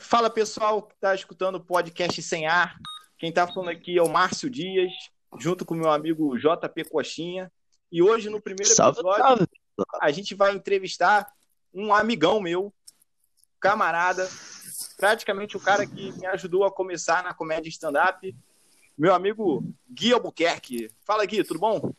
Fala pessoal que está escutando o podcast Sem Ar. Quem está falando aqui é o Márcio Dias, junto com meu amigo JP Coxinha. E hoje, no primeiro episódio, salve, salve. a gente vai entrevistar um amigão meu, camarada, praticamente o cara que me ajudou a começar na comédia stand-up, meu amigo Gui Albuquerque. Fala, Gui, tudo bom?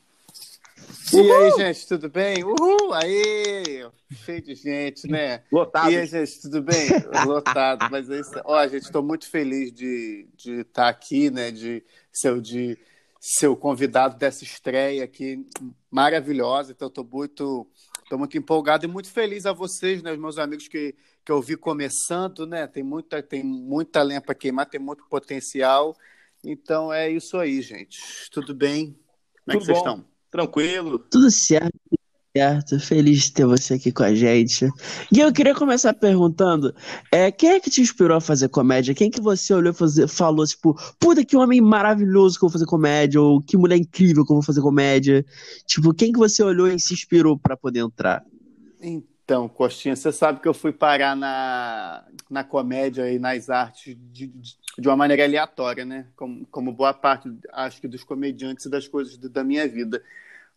E aí, gente, tudo bem? Uhul! Aí! Cheio de gente, né? Lotado. E aí, gente, tudo bem? Lotado. Mas é isso. Ó, gente, estou muito feliz de estar de tá aqui, né? De ser, de ser o convidado dessa estreia aqui maravilhosa. Então, estou muito, tô muito empolgado e muito feliz a vocês, né? Os meus amigos que, que eu vi começando, né? Tem muita, tem muita lenha para queimar, tem muito potencial. Então, é isso aí, gente. Tudo bem? Como é que vocês estão? Tranquilo. Tudo certo, certo. Feliz de ter você aqui com a gente. E eu queria começar perguntando: é, quem é que te inspirou a fazer comédia? Quem que você olhou e falou, tipo, puta, que homem maravilhoso que eu vou fazer comédia? Ou que mulher incrível que eu vou fazer comédia? Tipo, quem que você olhou e se inspirou para poder entrar? Então, Costinha, você sabe que eu fui parar na, na comédia e nas artes de, de, de uma maneira aleatória, né? Como, como boa parte, acho que, dos comediantes e das coisas da minha vida.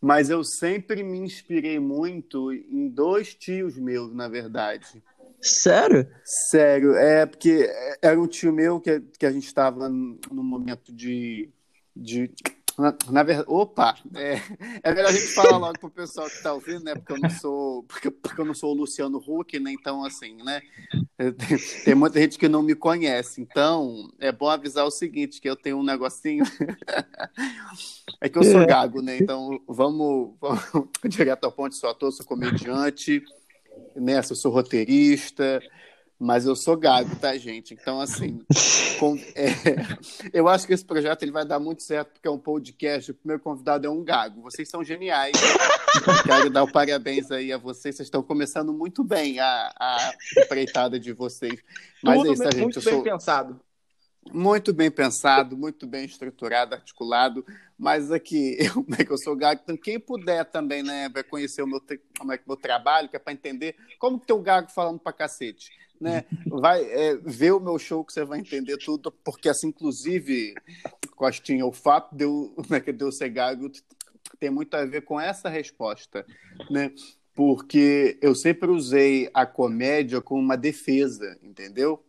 Mas eu sempre me inspirei muito em dois tios meus, na verdade. Sério? Sério, é porque era um tio meu que, que a gente estava num momento de, de na, na verdade, opa, é, é melhor a gente falar logo pro pessoal que está ouvindo, né? Porque eu não sou, porque, porque eu não sou o Luciano Huck, né? Então, assim, né? Tem, tem muita gente que não me conhece. Então, é bom avisar o seguinte, que eu tenho um negocinho. é que eu sou é. gago, né? Então, vamos, vamos direto ao ponto, sou ator, sou comediante, né? Eu sou roteirista, mas eu sou gago, tá, gente? Então, assim, com, é, eu acho que esse projeto ele vai dar muito certo, porque é um podcast. O primeiro convidado é um gago. Vocês são geniais. Quero dar o parabéns aí a vocês. Vocês estão começando muito bem a, a empreitada de vocês. Mas Tudo é isso, gente. Muito bem sou... pensado. Muito bem pensado, muito bem estruturado, articulado, mas aqui, eu, como é que eu sou gago, então quem puder também, né, vai conhecer o meu, como é que meu trabalho, que é para entender como que tem um gago falando para cacete né? Vai é, ver o meu show que você vai entender tudo, porque assim, inclusive, Costinha, o fato de eu, né, de eu ser gago tem muito a ver com essa resposta, né? Porque eu sempre usei a comédia como uma defesa, entendeu?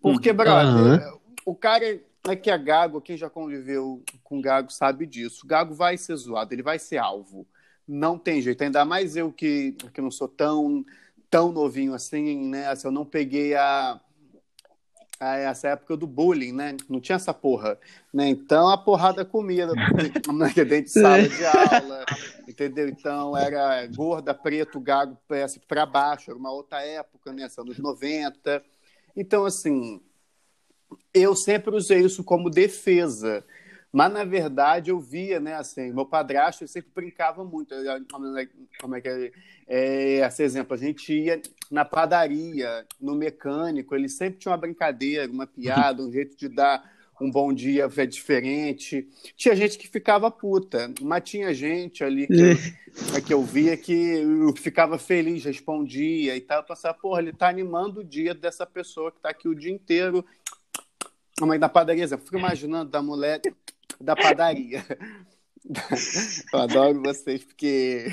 Porque, brother, uhum. o cara é que é gago, quem já conviveu com gago sabe disso. O gago vai ser zoado, ele vai ser alvo. Não tem jeito, ainda mais eu que, que não sou tão tão novinho assim, né? Assim, eu não peguei a, a, essa época do bullying, né? Não tinha essa porra, né? Então a porrada comia dentro de sala de aula, entendeu? Então era gorda, preto, gago, para baixo, era uma outra época, né? Anos 90. Então, assim, eu sempre usei isso como defesa. Mas, na verdade, eu via, né, assim, meu padrasto sempre brincava muito. Como é que é? é, esse exemplo? A gente ia na padaria, no mecânico, ele sempre tinha uma brincadeira, uma piada, um jeito de dar um bom dia é diferente. Tinha gente que ficava puta, mas tinha gente ali que, eu, é que eu via que ficava feliz, respondia e tal. Eu pensava, porra, ele tá animando o dia dessa pessoa que tá aqui o dia inteiro. A mãe da padaria, eu fico imaginando da mulher da padaria. Eu adoro vocês porque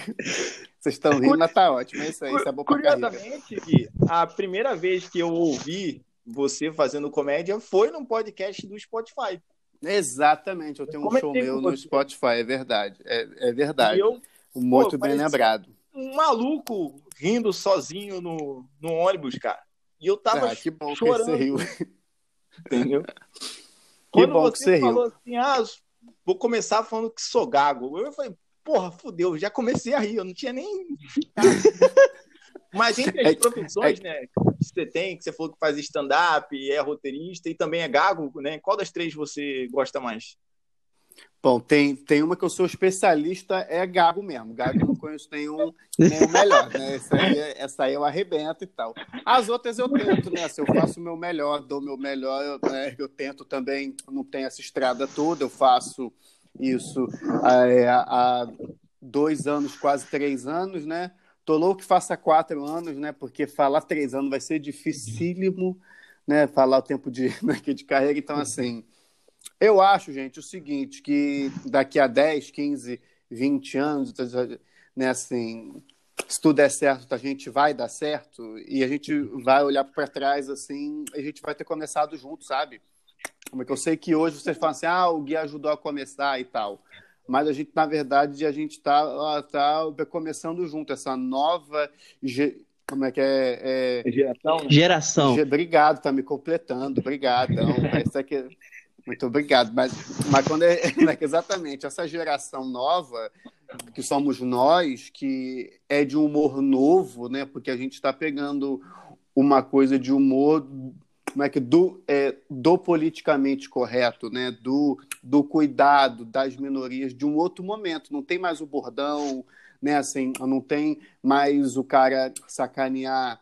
vocês estão rindo, mas tá ótimo. É isso aí, isso é bom pra Curiosamente, Gui, a primeira vez que eu ouvi você fazendo comédia foi num podcast do Spotify. Exatamente, eu tenho um show meu no Spotify, é verdade. É, é verdade. Eu, Muito pô, bem lembrado. Um maluco rindo sozinho no, no ônibus, cara. E eu tava ah, que bom chorando. Que você riu. Entendeu? Quando bom você, você falou riu. assim, ah, vou começar falando que sou gago. Eu falei, porra, fudeu, já comecei a rir, eu não tinha nem. Mas entre as é, profissões, é, né, que você tem, que você falou que faz stand-up, é roteirista e também é gago, né? Qual das três você gosta mais? Bom, tem, tem uma que eu sou especialista, é gago mesmo. Gago não conheço nenhum, nenhum melhor, né? Essa aí, essa aí eu arrebento e tal. As outras eu tento, né? Se eu faço o meu melhor, dou o meu melhor, eu, né? eu tento também, não tem essa estrada toda, eu faço isso é, há dois anos, quase três anos, né? Tô louco que faça quatro anos, né? Porque falar três anos vai ser dificílimo né, falar o tempo de, né, de carreira. Então, assim, eu acho, gente, o seguinte, que daqui a 10, 15, 20 anos, né, assim, se tudo der certo, a gente vai dar certo e a gente vai olhar para trás assim, a gente vai ter começado junto, sabe? Como é que eu sei que hoje vocês falam assim, ah, o Gui ajudou a começar e tal. Mas a gente, na verdade, a gente está tá começando junto, essa nova. Como é que é? é... Geração. Geração. Obrigado, tá me completando. Obrigado. Então, aqui... Muito obrigado. Mas, mas quando é, exatamente essa geração nova, que somos nós, que é de humor novo, né? Porque a gente está pegando uma coisa de humor como é que do, é, do politicamente correto, né? Do, do cuidado das minorias de um outro momento. Não tem mais o bordão, né? Assim, não tem mais o cara sacanear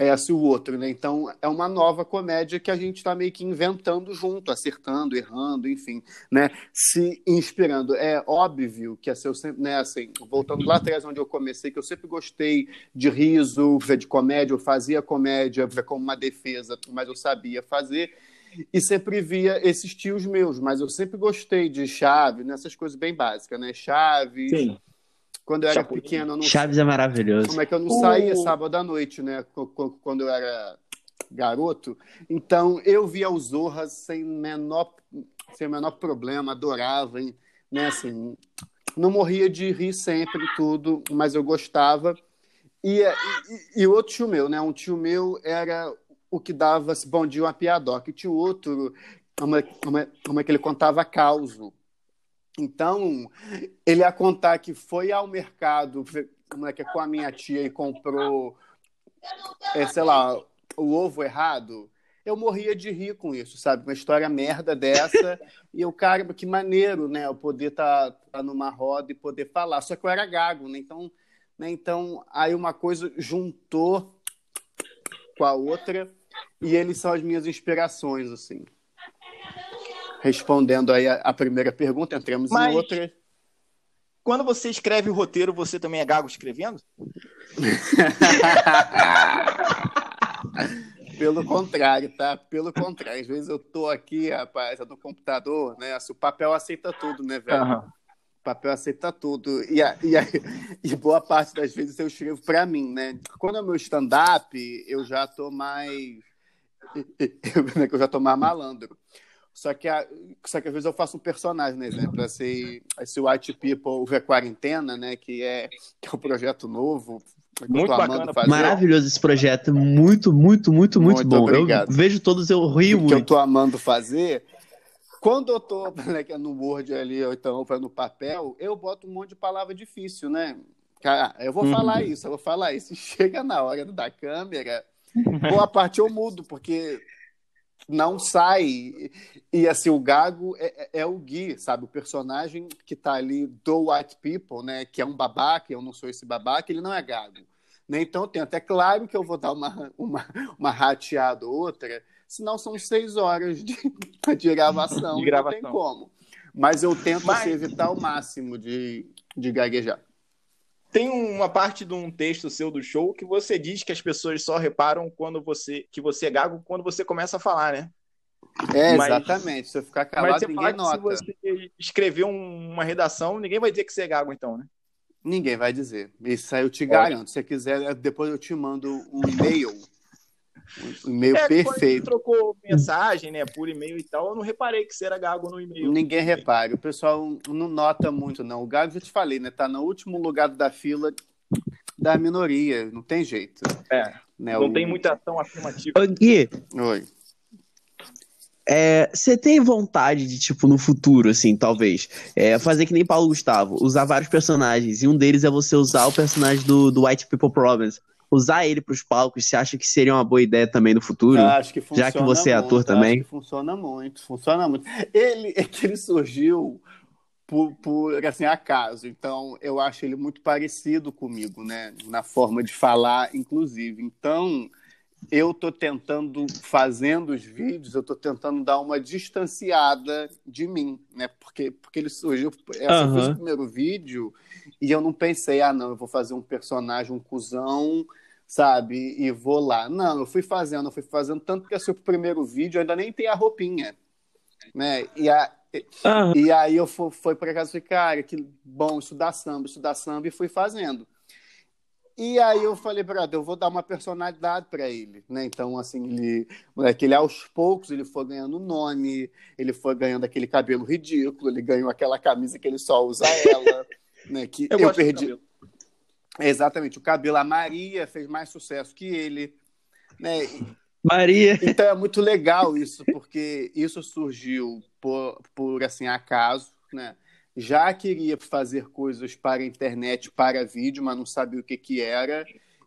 essa e o outro, né? Então é uma nova comédia que a gente está meio que inventando junto, acertando, errando, enfim, né? Se inspirando. É óbvio que assim, eu sempre, né? Assim, voltando lá atrás onde eu comecei, que eu sempre gostei de riso, de comédia, eu fazia comédia como uma defesa, mas eu sabia fazer e sempre via esses tios meus, mas eu sempre gostei de chave, nessas coisas bem básicas, né? Chaves. Sim quando eu era Chapolin. pequeno. Não... Chaves é maravilhoso. Como é que eu não saía sábado à noite, né? Quando eu era garoto. Então eu via os Zorras sem menor, sem menor problema, adorava, né? Assim, não morria de rir sempre tudo, mas eu gostava. E, e, e outro tio meu, né? Um tio meu era o que dava bom dia uma piadoca. E tinha outro, como como, como é que ele contava causo. Então, ele ia contar que foi ao mercado como é que é, com a minha tia e comprou, é, sei lá, o ovo errado. Eu morria de rir com isso, sabe? Uma história merda dessa. e eu, cara, que maneiro, né? Eu poder estar tá, tá numa roda e poder falar. Só que eu era gago, né? Então, né? então aí uma coisa juntou com a outra. E eles são as minhas inspirações, assim respondendo aí a, a primeira pergunta, entramos Mas, em outra. Quando você escreve o roteiro, você também é gago escrevendo? Pelo contrário, tá? Pelo contrário. Às vezes eu tô aqui, rapaz, no computador, né? O papel aceita tudo, né, velho? Uhum. O papel aceita tudo. E, a, e, a, e boa parte das vezes eu escrevo para mim, né? Quando é meu stand-up, eu já tô mais. Eu, eu já tô mais malandro. Só que, a, só que às vezes eu faço um personagem, né? Exemplo, esse, esse White People vê Quarentena, né? Que é, que é um projeto novo. Muito bacana. Fazer. Maravilhoso esse projeto. Muito, muito, muito, muito, muito bom. Obrigado. Eu vejo todos, eu rio muito. Que eu tô amando fazer. Quando eu tô né, é no Word ali, ou então no papel, eu boto um monte de palavra difícil, né? Cara, eu vou uhum. falar isso, eu vou falar isso. Chega na hora da câmera, boa parte eu mudo, porque não sai. E assim, o Gago é, é, é, o Gui, sabe? O personagem que tá ali do White People, né? Que é um babaca, eu não sou esse babaca, ele não é Gago. Né? Então tem até claro que eu vou dar uma, uma, uma rateada ou outra, senão são seis horas de, de gravação, de gravação. não tem como. Mas eu tento Mas... assim, evitar ao máximo de, de gaguejar. Tem uma parte de um texto seu do show que você diz que as pessoas só reparam quando você que você é gago quando você começa a falar, né? É, mas, exatamente. Se eu ficar calado, ninguém nota. Se você escrever uma redação, ninguém vai dizer que você é gago, então, né? Ninguém vai dizer. Isso aí eu te garanto. Se você quiser, depois eu te mando um e-mail um e-mail é, perfeito. trocou mensagem, né, por e-mail e tal, eu não reparei que você era gago no e-mail. Ninguém repara, o pessoal não nota muito, não. O gago, já te falei, né, tá no último lugar da fila da minoria, não tem jeito. É, né, não o... tem muita ação afirmativa. Ô, Gui. Oi. É, você tem vontade de, tipo, no futuro, assim, talvez, é, fazer que nem Paulo Gustavo, usar vários personagens, e um deles é você usar o personagem do, do White People Problems usar ele para os palcos, você acha que seria uma boa ideia também no futuro? acho que funciona já que você é ator muito, também. funciona muito, funciona muito. Ele é que ele surgiu por, por assim acaso, então eu acho ele muito parecido comigo, né, na forma de falar, inclusive. Então eu estou tentando, fazendo os vídeos, eu estou tentando dar uma distanciada de mim, né? Porque, porque ele surgiu. Essa uhum. foi o primeiro vídeo e eu não pensei, ah, não, eu vou fazer um personagem, um cuzão sabe? E vou lá. Não, eu fui fazendo, eu fui fazendo, tanto que assim, o primeiro vídeo ainda nem tem a roupinha, né? E, a, uhum. e aí eu fui, fui para casa e falei, cara, que bom estudar samba, estudar samba, e fui fazendo. E aí eu falei, brother, eu vou dar uma personalidade para ele, né? Então, assim, ele, moleque, ele aos poucos ele foi ganhando nome, ele foi ganhando aquele cabelo ridículo, ele ganhou aquela camisa que ele só usa ela, né? Que eu, eu perdi. Exatamente, o cabelo. A Maria fez mais sucesso que ele, né? Maria. Então é muito legal isso, porque isso surgiu por, por assim acaso, né? já queria fazer coisas para a internet, para vídeo, mas não sabia o que, que era.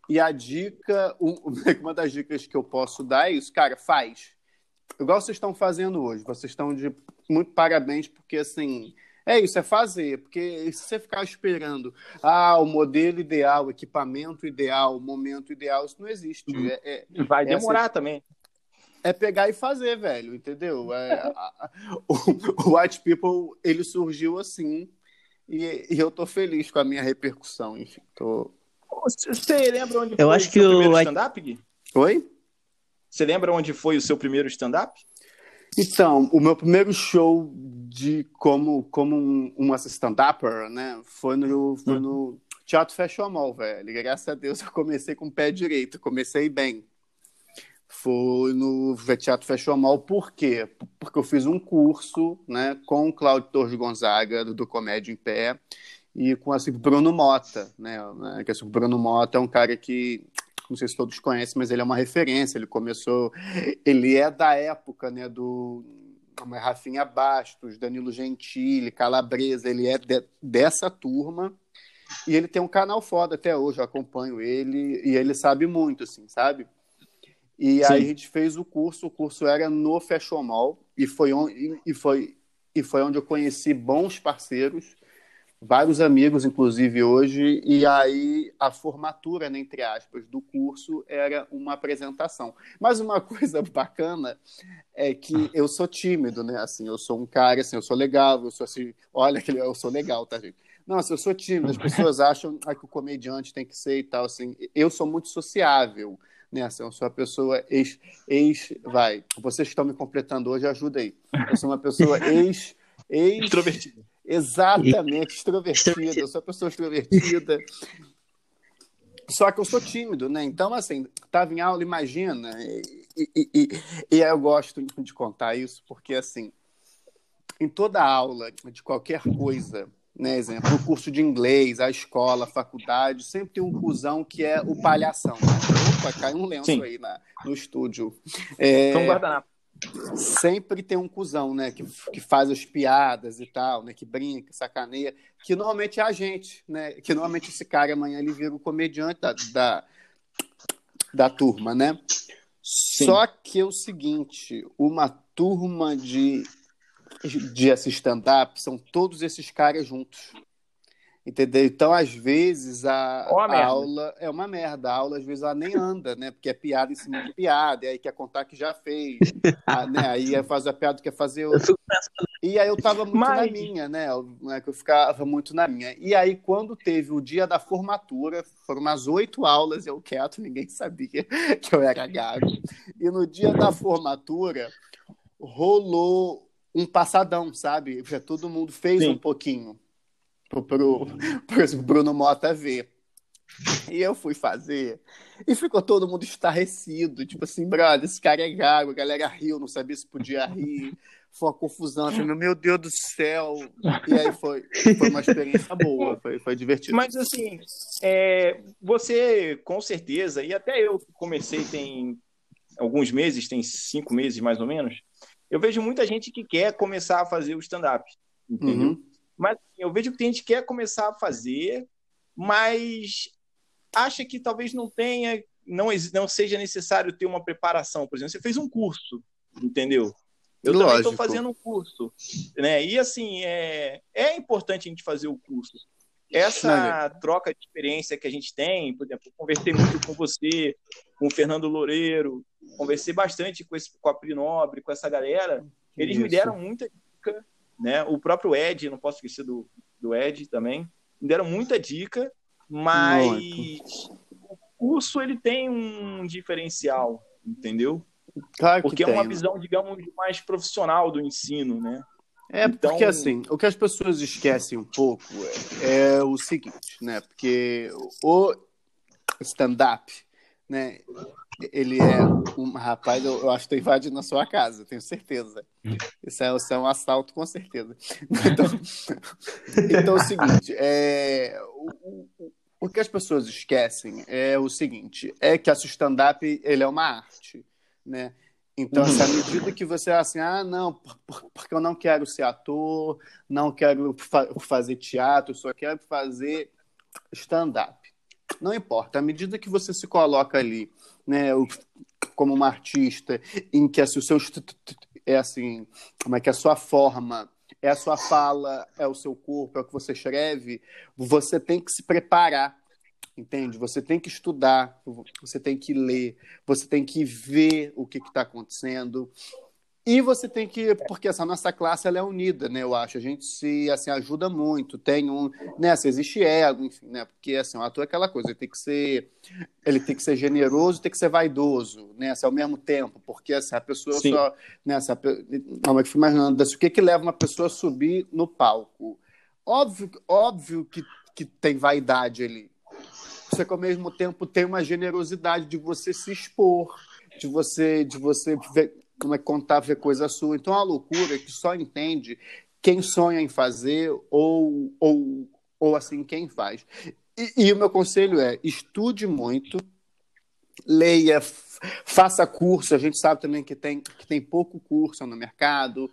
E a dica, uma das dicas que eu posso dar é isso, cara, faz. Igual vocês estão fazendo hoje. Vocês estão de muito parabéns, porque assim, é isso, é fazer. Porque se você ficar esperando, ah, o modelo ideal, o equipamento ideal, o momento ideal, isso não existe. Uhum. É, é, Vai demorar também é pegar e fazer, velho, entendeu? É, a, o, o, White People, ele surgiu assim, e, e, eu tô feliz com a minha repercussão, enfim, tô... Você lembra onde eu foi acho o que seu o... primeiro stand-up, Gui? Oi? Você lembra onde foi o seu primeiro stand-up? Então, o meu primeiro show de como, como um, um stand-upper, né, foi no, foi no Teatro Fashion Mall, velho. Graças a Deus eu comecei com o pé direito, comecei bem foi no Teatro Fashion Mall. Por quê? Porque eu fiz um curso né, com o Cláudio Torres Gonzaga, do, Comédia em Pé, e com assim, Bruno Mota. Né, que, assim, o Bruno Mota é um cara que, não sei se todos conhecem, mas ele é uma referência. Ele começou... Ele é da época né, do como é Rafinha Bastos, Danilo Gentili, Calabresa, ele é de, dessa turma. E ele tem um canal foda até hoje, eu acompanho ele, e ele sabe muito, assim, sabe? E Sim. aí a gente fez o curso, o curso era no Fashion Mall, e foi, onde, e, foi, e foi onde eu conheci bons parceiros, vários amigos, inclusive hoje, e aí a formatura, né, entre aspas, do curso era uma apresentação. Mas uma coisa bacana é que eu sou tímido, né, assim, eu sou um cara, assim, eu sou legal, eu sou assim, olha, eu sou legal, tá, gente? Não, assim, eu sou tímido, as pessoas acham ah, que o comediante tem que ser e tal, assim, eu sou muito sociável, nessa. Eu sou uma pessoa ex, ex. Vai, vocês que estão me completando hoje, ajuda aí. Eu sou uma pessoa ex. ex extrovertida. Exatamente, extrovertida. Eu sou uma pessoa extrovertida. Só que eu sou tímido, né? Então, assim, estava em aula, imagina. E, e, e, e eu gosto de contar isso, porque, assim, em toda aula de qualquer coisa, né, exemplo, o curso de inglês, a escola, a faculdade, sempre tem um cuzão que é o palhação. Né? Opa, cai um lenço Sim. aí na, no estúdio. É, então, guardanapo. Sempre tem um cuzão, né, que, que faz as piadas e tal, né, que brinca, sacaneia, que normalmente é a gente, né, que normalmente esse cara amanhã ele vira o comediante da, da, da turma, né. Sim. Só que é o seguinte, uma turma de de stand-up são todos esses caras juntos. Entendeu? Então, às vezes, a, a aula é uma merda. A aula, às vezes, ela nem anda, né? Porque é piada em cima de piada, e aí quer contar que já fez. a, né? Aí faz a piada, quer fazer outra. E aí eu tava muito Mas... na minha, né? Eu, né? Que eu ficava muito na minha. E aí, quando teve o dia da formatura, foram umas oito aulas, eu quieto, ninguém sabia que eu era gago. E no dia da formatura, rolou um passadão, sabe? Já todo mundo fez Sim. um pouquinho pro, pro, pro Bruno Mota ver. E eu fui fazer. E ficou todo mundo estarrecido. Tipo assim, brother, esse cara é gago. A galera riu, não sabia se podia rir. Foi uma confusão. Assim, meu Deus do céu. E aí foi, foi uma experiência boa. Foi, foi divertido. Mas assim, é, você com certeza, e até eu comecei tem alguns meses, tem cinco meses mais ou menos eu vejo muita gente que quer começar a fazer o stand-up, entendeu? Uhum. Mas assim, eu vejo que tem gente que quer começar a fazer, mas acha que talvez não tenha, não, não seja necessário ter uma preparação. Por exemplo, você fez um curso, entendeu? Eu Lógico. também estou fazendo um curso, né? E assim é, é importante a gente fazer o curso. Essa troca de experiência que a gente tem, por exemplo, conversei muito com você, com o Fernando Loureiro, conversei bastante com, esse, com a Pri Nobre, com essa galera. Eles Isso. me deram muita dica, né? O próprio Ed, não posso esquecer do, do Ed também, me deram muita dica, mas o, curso ele tem um diferencial, entendeu? Claro Porque é tem, uma né? visão, digamos, mais profissional do ensino, né? É Então- porque assim, o que as pessoas esquecem um pouco é, é o seguinte, né? Porque o stand-up, né? Ele é um rapaz, eu, eu acho que tá invadindo a sua casa, tenho certeza. Isso é, isso é um assalto, com certeza. Então, então é o seguinte, é, o, o, o que as pessoas esquecem é o seguinte, é que esse stand-up ele é uma arte, né? Então, assim, à medida que você é assim, ah, não, por- por- porque eu não quero ser ator, não quero fa- fazer teatro, só quero fazer stand-up. Não importa, à medida que você se coloca ali, né, como uma artista, em que assim, o seu é assim, como é que a sua forma, é a sua fala, é o seu corpo, é o que você escreve, você tem que se preparar. Entende? Você tem que estudar, você tem que ler, você tem que ver o que está acontecendo. E você tem que, porque essa nossa classe ela é unida, né? Eu acho. A gente se assim, ajuda muito. Tem um, né? Se existe ego, enfim, né? Porque assim, o ator é aquela coisa, ele tem que ser, ele tem que ser generoso, tem que ser vaidoso, né? Assim, ao mesmo tempo, porque assim, a pessoa Sim. só, né? Assim, a não, mas eu fico imaginando, assim, o que que leva uma pessoa a subir no palco? Óbvio, óbvio que, que tem vaidade ali. Só que ao mesmo tempo tem uma generosidade de você se expor, de você, de você como é contar ver coisa sua. Então é uma loucura que só entende quem sonha em fazer ou, ou, ou assim quem faz. E, e o meu conselho é estude muito, leia, faça curso. A gente sabe também que tem, que tem pouco curso no mercado.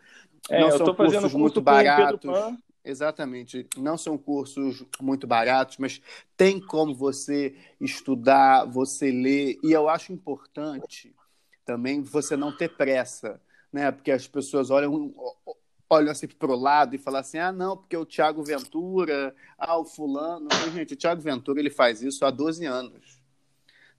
É, não eu são cursos curso muito baratos. Exatamente. Não são cursos muito baratos, mas tem como você estudar, você ler. E eu acho importante também você não ter pressa, né? Porque as pessoas olham, olham assim para o lado e falam assim: ah, não, porque o Tiago Ventura, ah, o fulano. Mas, gente, o Tiago Ventura ele faz isso há 12 anos.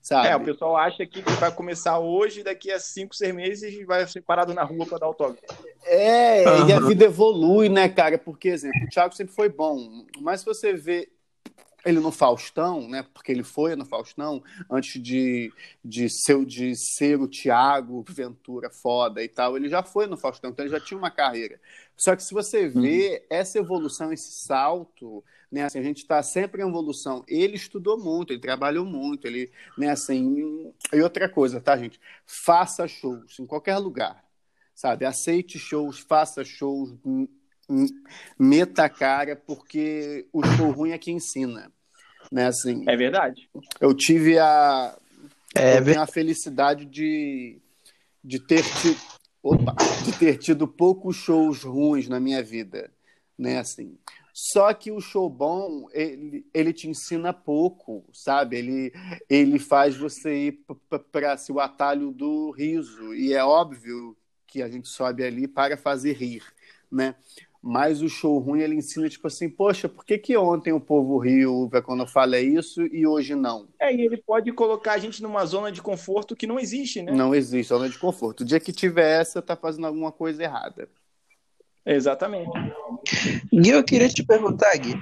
Sabe? É, o pessoal acha que vai começar hoje, daqui a 5, 6 meses, e vai ser parado na rua para dar autógrafo. É, e a vida evolui, né, cara? Porque, exemplo, o Thiago sempre foi bom, mas se você vê ele no Faustão, né? Porque ele foi no Faustão antes de, de, ser, de ser o Thiago Ventura foda e tal, ele já foi no Faustão, então ele já tinha uma carreira. Só que se você vê essa evolução, esse salto, né? Assim, a gente está sempre em evolução. Ele estudou muito, ele trabalhou muito, ele, né? Assim, e outra coisa, tá, gente? Faça shows em qualquer lugar sabe? Aceite shows, faça shows, meta a cara, porque o show ruim é que ensina. Né? Assim, É verdade. eu tive a, É eu tenho a felicidade de, de, ter tido, opa, de ter tido poucos shows ruins na minha vida. Né? Assim, só que o show bom, ele, ele te ensina pouco, sabe? Ele, ele faz você ir para assim, o atalho do riso. E é óbvio que a gente sobe ali para fazer rir, né? Mas o show ruim, ele ensina, tipo assim, poxa, por que, que ontem o povo riu quando eu falei isso e hoje não? É, e ele pode colocar a gente numa zona de conforto que não existe, né? Não existe zona de conforto. O dia que tiver essa, tá fazendo alguma coisa errada. Exatamente. Gui, eu queria te perguntar, Gui.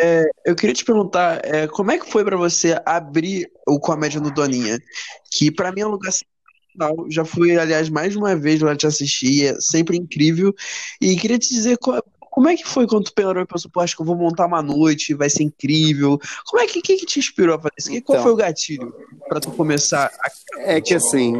É, eu queria te perguntar, é, como é que foi pra você abrir o Comédia no Doninha? Que pra mim é um lugar sensacional. Já fui, aliás, mais uma vez lá te assistir, é sempre incrível. E queria te dizer co- como é que foi quando tu pensou, pensou, pô, acho que eu vou montar uma noite, vai ser incrível. Como é que, que, que te inspirou a fazer isso? Que- Qual Então. foi o gatilho pra tu começar a... É que assim,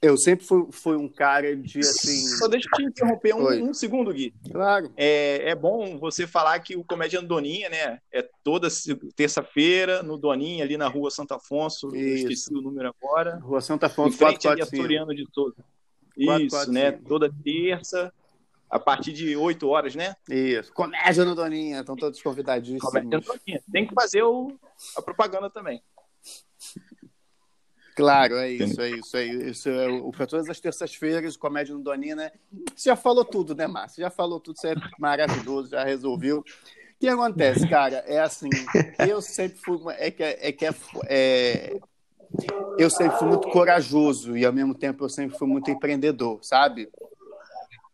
eu sempre fui, fui um cara de assim. Só deixa eu te interromper um, um segundo, Gui. Claro. É, é bom você falar que o Comédia no Doninha, né? É toda terça-feira no Doninha, ali na rua Santo Afonso. Esqueci o número agora. Rua Santa Em Fonte, frente ali a 445. Soriano de Souza. Isso, né? Toda terça, a partir de 8 horas, né? Isso. Comédia no Doninha, estão todos convidadíssimos. Comédia no Doninha. Tem que fazer o- a propaganda também. Claro, é isso, é isso, é isso. É o, para todas as terças-feiras, comédia no Doninha, né? Você já falou tudo, né, Márcio? Já falou tudo, você é maravilhoso, já resolveu. O que acontece, cara? É assim, eu sempre fui. É que, é, que é, é- eu sempre fui muito corajoso e, ao mesmo tempo, eu sempre fui muito empreendedor, sabe?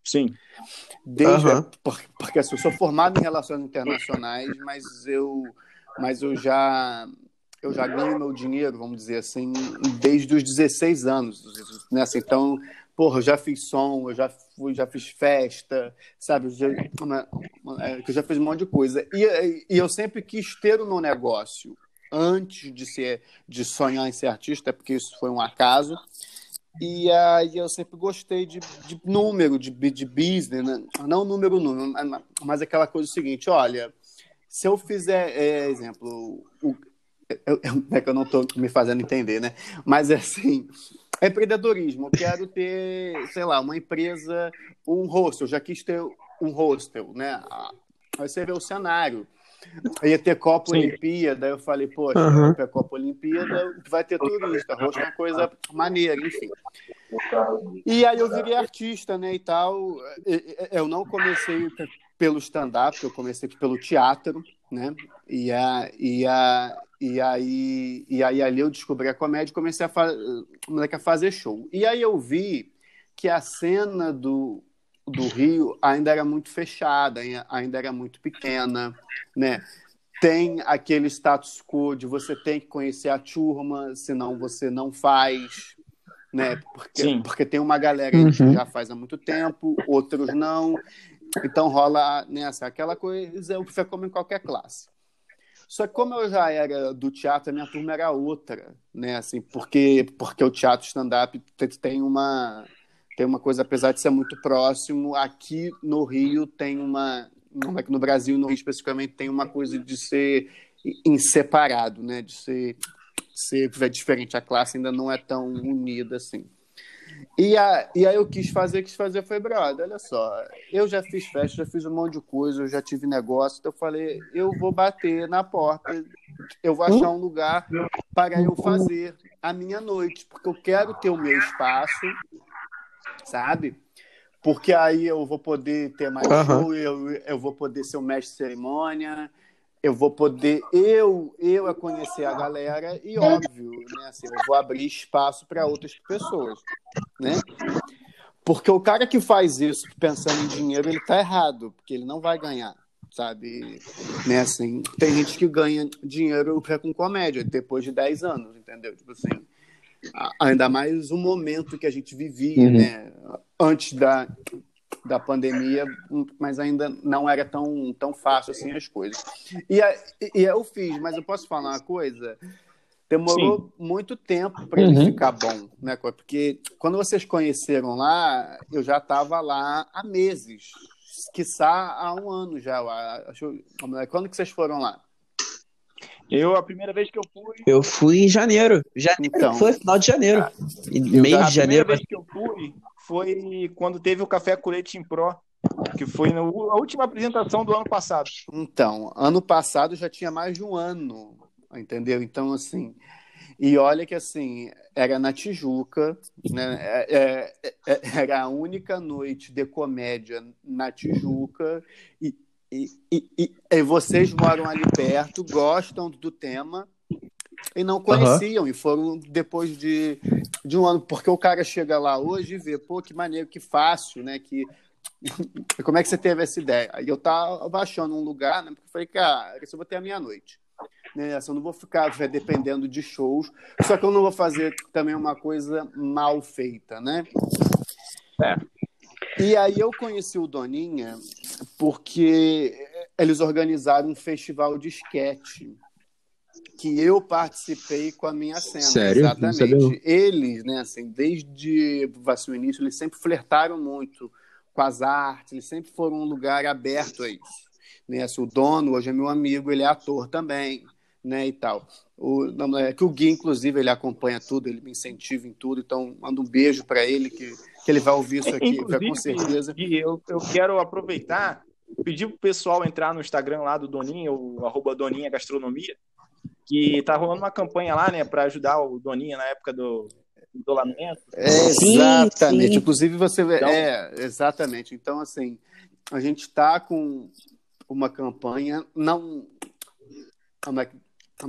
Sim. Desde, por- porque assim, eu sou formado em relações internacionais, mas eu, mas eu já eu já ganho meu dinheiro, vamos dizer assim, desde os 16 anos. Né? Assim, então, porra, eu já fiz som, eu já fui, já fiz festa, sabe? Eu já, é, eu já fiz um monte de coisa. E, e eu sempre quis ter o meu negócio antes de ser de sonhar em ser artista, porque isso foi um acaso. E aí eu sempre gostei de, de número, de, de business, né? não número, número, mas aquela coisa seguinte, olha, se eu fizer, é, exemplo, o, eu, é que eu não estou me fazendo entender, né? Mas é assim, empreendedorismo, eu quero ter, sei lá, uma empresa, um hostel, já quis ter um hostel, né? Aí você vê o cenário. Ia ter Copa Sim. Olimpíada, eu falei, poxa, uhum. é Copa Olimpíada, vai ter turista, rosto é uma coisa maneira, enfim. E aí eu virei artista, né, e tal. Eu não comecei pelo stand-up, eu comecei pelo teatro, né, e, a, e, a, e, aí, e aí ali eu descobri a comédia e comecei a, fa a fazer show. E aí eu vi que a cena do, do Rio ainda era muito fechada, ainda era muito pequena, né? Tem aquele status quo de você tem que conhecer a turma, senão você não faz, né? Porque, porque tem uma galera uhum. que já faz há muito tempo, outros não. Então rola nessa né, aquela coisa, você como em qualquer classe. Só que como eu já era do teatro, a minha turma era outra, né? Assim, porque porque o teatro stand-up tem uma tem uma coisa, apesar de ser muito próximo, aqui no Rio tem uma, não é que no Brasil, no Rio especificamente, tem uma coisa de ser inseparado, né? De ser, ser é diferente. A classe ainda não é tão unida assim. E, a, e aí eu quis fazer, quis fazer, foi, brother, olha só, eu já fiz festa, já fiz um monte de coisa, eu já tive negócio, então eu falei, eu vou bater na porta, eu vou achar um lugar para eu fazer a minha noite, porque eu quero ter o meu espaço, sabe? Porque aí eu vou poder ter mais uhum. show, eu, eu vou poder ser o mestre de cerimônia, eu vou poder eu eu a conhecer a galera e óbvio, né, assim, eu vou abrir espaço para outras pessoas, né? Porque o cara que faz isso pensando em dinheiro, ele tá errado, porque ele não vai ganhar, sabe? Né, assim, tem gente que ganha dinheiro com comédia depois de 10 anos, entendeu? Tipo assim, ainda mais o momento que a gente vivia, uhum. né? Antes da, da pandemia, mas ainda não era tão, tão fácil assim as coisas. E, e eu fiz, mas eu posso falar uma coisa? Demorou Sim. muito tempo para uhum. ele ficar bom, né? Porque quando vocês conheceram lá, eu já estava lá há meses, quiçá há um ano já. Acho, quando que vocês foram lá? Eu, a primeira vez que eu fui. Eu fui em janeiro. janeiro então, foi final de janeiro. Ah, mês de janeiro. A primeira vez que eu fui foi quando teve o Café Colete em Pro, que foi no, a última apresentação do ano passado. Então, ano passado já tinha mais de um ano, entendeu? Então, assim. E olha que assim, era na Tijuca, né? É, é, é, era a única noite de comédia na Tijuca, e, e, e, e, vocês moram ali perto, gostam do tema e não conheciam, uhum. e foram depois de, de um ano, porque o cara chega lá hoje e vê, pô, que maneiro, que fácil, né? Que, como é que você teve essa ideia? Aí eu tava achando um lugar, né? Porque eu falei, cara, isso eu vou ter a meia-noite. Né? Assim, eu não vou ficar dependendo de shows, só que eu não vou fazer também uma coisa mal feita, né? É. E aí eu conheci o Doninha porque eles organizaram um festival de esquete que eu participei com a minha cena. Sério? Exatamente. Eles, né, assim, desde o início, eles sempre flertaram muito com as artes, eles sempre foram um lugar aberto a isso. Né? Assim, o dono hoje é meu amigo, ele é ator também, né, e tal. O, não, é que o Gui, inclusive, ele acompanha tudo, ele me incentiva em tudo, então manda um beijo para ele que que ele vai ouvir isso aqui, com certeza. E eu, eu quero aproveitar, pedir pro pessoal entrar no Instagram lá do Doninha, o arroba Doninha Gastronomia, que tá rolando uma campanha lá, né, para ajudar o Doninha na época do isolamento. É, exatamente. Sim, sim. Inclusive você então, é exatamente. Então assim, a gente está com uma campanha não como é que,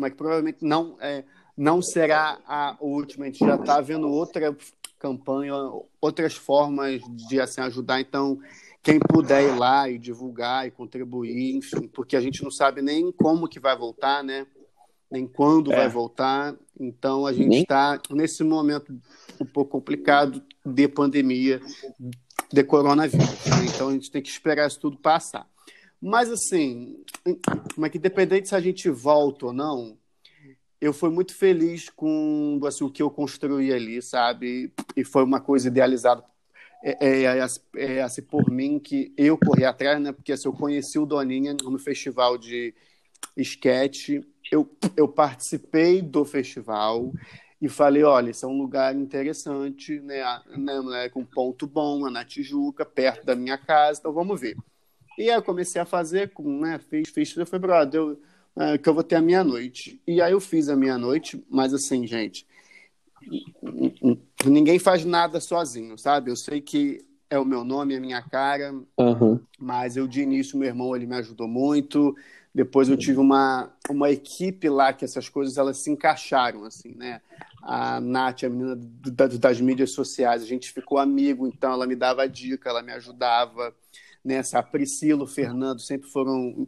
é que provavelmente não é, não será a última. A gente já está vendo outra campanha, outras formas de assim, ajudar. Então, quem puder ir lá e divulgar e contribuir, enfim, porque a gente não sabe nem como que vai voltar, né? nem quando é. vai voltar. Então a gente está nesse momento um pouco complicado de pandemia, de coronavírus. Né? Então a gente tem que esperar isso tudo passar. Mas assim, como é que independente se a gente volta ou não, eu fui muito feliz com assim, o que eu construí ali, sabe? E foi uma coisa idealizada é, é, é, é, assim, por mim que eu corri atrás, né? Porque assim, eu conheci o Doninha no festival de sketch, eu, eu participei do festival e falei, olha, esse é um lugar interessante, né, né, né com ponto bom, na Tijuca, perto da minha casa, então vamos ver. E aí eu comecei a fazer, né, fiz, fiz, eu falei, brother, eu, é, que eu vou ter a minha noite. E aí eu fiz a minha noite, mas assim, gente, ninguém faz nada sozinho, sabe? Eu sei que é o meu nome, é a minha cara, uhum. mas eu de início, meu irmão, ele me ajudou muito, depois eu tive uma, uma equipe lá que essas coisas elas se encaixaram, assim, né? A Nath, a menina das mídias sociais, a gente ficou amigo, então ela me dava dica, ela me ajudava. Nessa, né? a Priscila, o Fernando sempre foram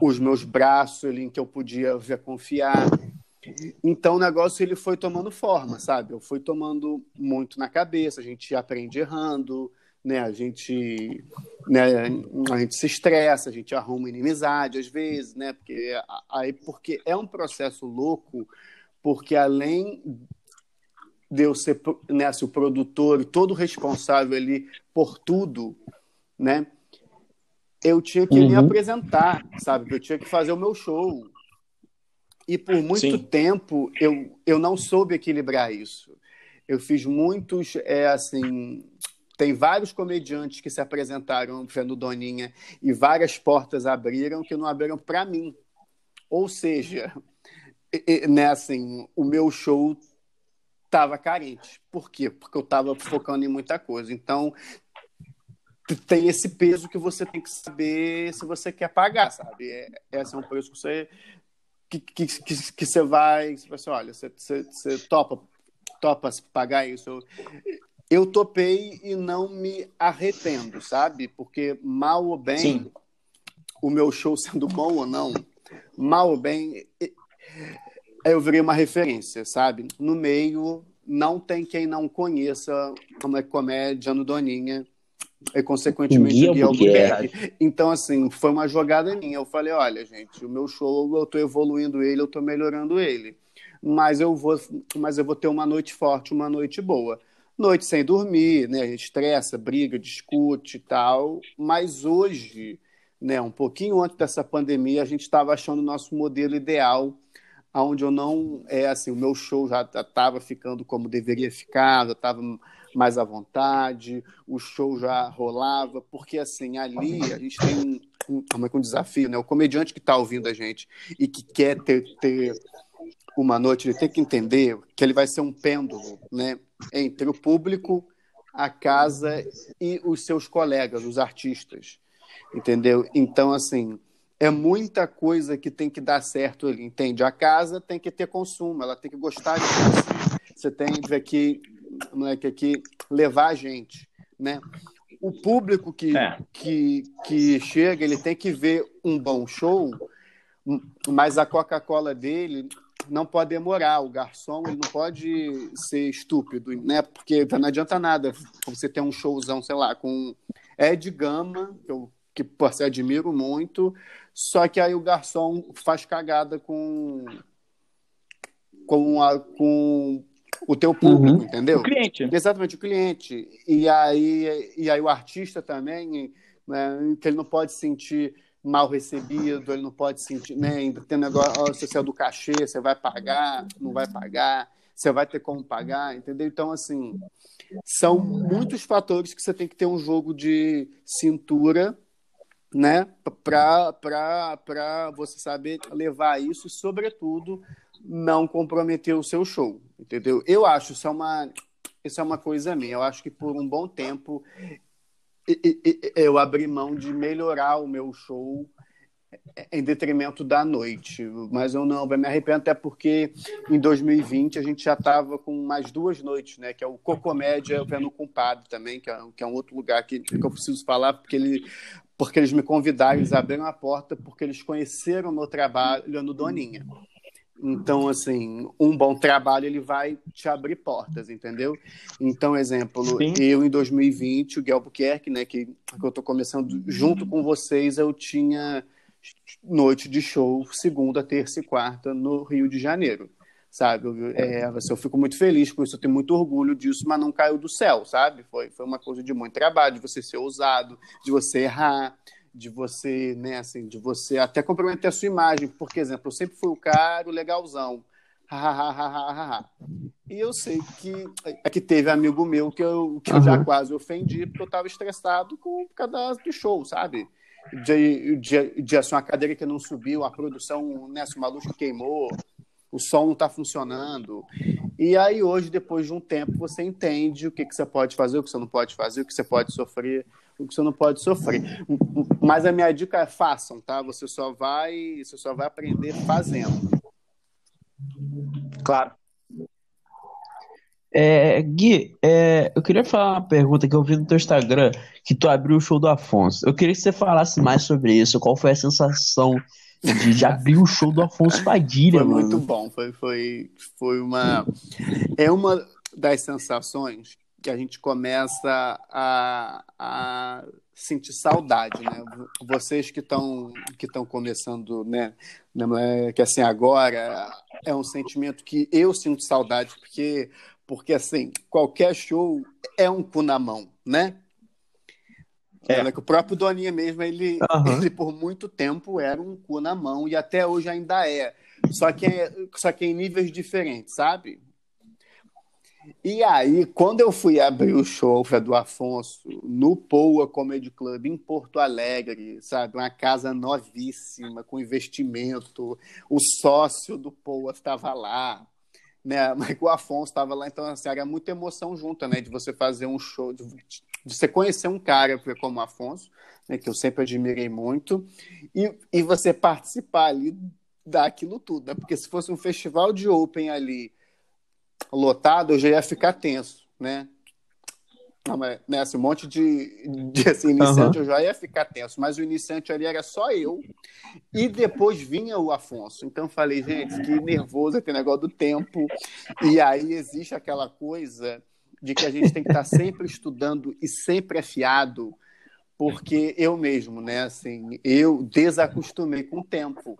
os meus braços ali em que eu podia ver, confiar. Então o negócio ele foi tomando forma, sabe? Eu fui tomando muito na cabeça, a gente aprende errando, né? A gente, né? A gente se estressa, a gente arruma inimizade às vezes, né? Porque aí porque é um processo louco, porque além de eu ser né, assim, o produtor e todo responsável ali por tudo, né? Eu tinha que uhum. me apresentar, sabe? Eu tinha que fazer o meu show. E por muito Sim. tempo eu, eu não soube equilibrar isso. Eu fiz muitos, é assim, tem vários comediantes que se apresentaram no Doninha e várias portas abriram que não abriram para mim. Ou seja, né, assim, o meu show estava carente. Por quê? Porque eu estava focando em muita coisa. Então, tem esse peso que você tem que saber se você quer pagar, sabe? É, esse é um preço que você que, que, que, que você vai, você vai assim, olha, você, você, você topa topa pagar isso? eu topei e não me arrependo, sabe? Porque mal ou bem, Sim. o meu show sendo bom ou não, mal ou bem, eu virei uma referência, sabe? No meio, não tem quem não conheça como é comédia no Doninha e, consequentemente, Guia, Guia Albuquerque. Então, assim, foi uma jogada minha. Eu falei, olha, gente, o meu show, eu tô evoluindo ele, eu tô melhorando ele. Mas eu vou, mas eu vou ter uma noite forte, uma noite boa noite sem dormir, né? A gente estressa, briga, discute e tal. Mas hoje, né, um pouquinho antes dessa pandemia, a gente estava achando o nosso modelo ideal, onde eu não é assim, o meu show já estava ficando como deveria ficar, já estava mais à vontade, o show já rolava, porque assim, ali a gente tem um, um, um desafio, né? O comediante que está ouvindo a gente e que quer ter, ter uma noite, ele tem que entender que ele vai ser um pêndulo, né? entre o público, a casa e os seus colegas, os artistas. Entendeu? Então, assim, é muita coisa que tem que dar certo ali, entende? A casa tem que ter consumo, ela tem que gostar de você. Você tem que, moleque, aqui, levar a gente, né? O público que, é. que, que chega, ele tem que ver um bom show, mas a Coca-Cola dele não pode demorar. O garçom ele não pode ser estúpido, né? Porque não adianta nada você ter um showzão, sei lá, com Ed Gama, que eu que você admiro muito, só que aí o garçom faz cagada com com, a, com o teu público, uhum. entendeu? O cliente. Exatamente, o cliente. E aí, e aí o artista também, né, que ele não pode sentir mal recebido, ele não pode sentir, né? Ainda tem negócio, você saiu do cachê, você vai pagar, não vai pagar, você vai ter como pagar, entendeu? Então, assim, são muitos fatores que você tem que ter um jogo de cintura, né? Para você saber levar isso e, sobretudo, não comprometer o seu show, entendeu? Eu acho isso é uma isso é uma coisa minha. Eu acho que por um bom tempo eu abri mão de melhorar o meu show em detrimento da noite, mas eu não me arrependo até porque em 2020 a gente já estava com mais duas noites, né? Que é o Cocomédia vendo com o Padre também, que é, que é um outro lugar que, que eu preciso falar porque ele porque eles me convidaram, eles abriram a porta porque eles conheceram o meu trabalho no Doninha. Então, assim, um bom trabalho ele vai te abrir portas, entendeu? Então, exemplo, Sim. eu em 2020, o Guelbuquerque, né, que, que eu estou começando junto com vocês, eu tinha noite de show segunda, terça e quarta no Rio de Janeiro, sabe? É, assim, eu fico muito feliz com isso, eu tenho muito orgulho disso, mas não caiu do céu, sabe? Foi, foi uma coisa de muito trabalho, de você ser ousado, de você errar, de você, né, assim, de você até comprometer a sua imagem. Por exemplo, eu sempre fui o cara, o legalzão. e eu sei que é que teve amigo meu que eu, que eu já quase ofendi porque eu estava estressado com do show, sabe? De, de, de assim, uma cadeira que não subiu, a produção, né, uma luz que queimou, o som não está funcionando. E aí hoje, depois de um tempo, você entende o que, que você pode fazer, o que você não pode fazer, o que você pode sofrer, o que você não pode sofrer. Mas a minha dica é façam, tá? Você só vai, você só vai aprender fazendo. Claro. É, Gui, é, eu queria falar uma pergunta que eu vi no teu Instagram, que tu abriu o show do Afonso. Eu queria que você falasse mais sobre isso. Qual foi a sensação de, de abrir o show do Afonso Padilha, foi mano? muito bom. Foi, foi, foi uma. É uma das sensações que a gente começa a, a sentir saudade, né? Vocês que estão que estão começando, né? né? Que assim agora é um sentimento que eu sinto saudade porque porque assim qualquer show é um cu na mão, né? É. que o próprio Doninha mesmo, ele, uhum. ele por muito tempo era um cu na mão e até hoje ainda é. Só que, é, só que em níveis diferentes, sabe? E aí, quando eu fui abrir o show do Afonso no Poa Comedy Club em Porto Alegre, sabe, uma casa novíssima com investimento, o sócio do Poa estava lá, né? Mas o Afonso estava lá, então assim, era muita emoção junta, né, de você fazer um show, de, de você conhecer um cara como o Afonso, né, que eu sempre admirei muito, e, e você participar ali daquilo tudo, né? Porque se fosse um festival de open ali lotado, eu já ia ficar tenso, né? Não, mas, né, assim, um monte de, de assim, iniciante uhum. eu já ia ficar tenso, mas o iniciante ali era só eu, e depois vinha o Afonso. Então falei, gente, que nervoso aquele negócio do tempo. E aí existe aquela coisa de que a gente tem que estar sempre estudando e sempre afiado, porque eu mesmo, né, assim, eu desacostumei com o tempo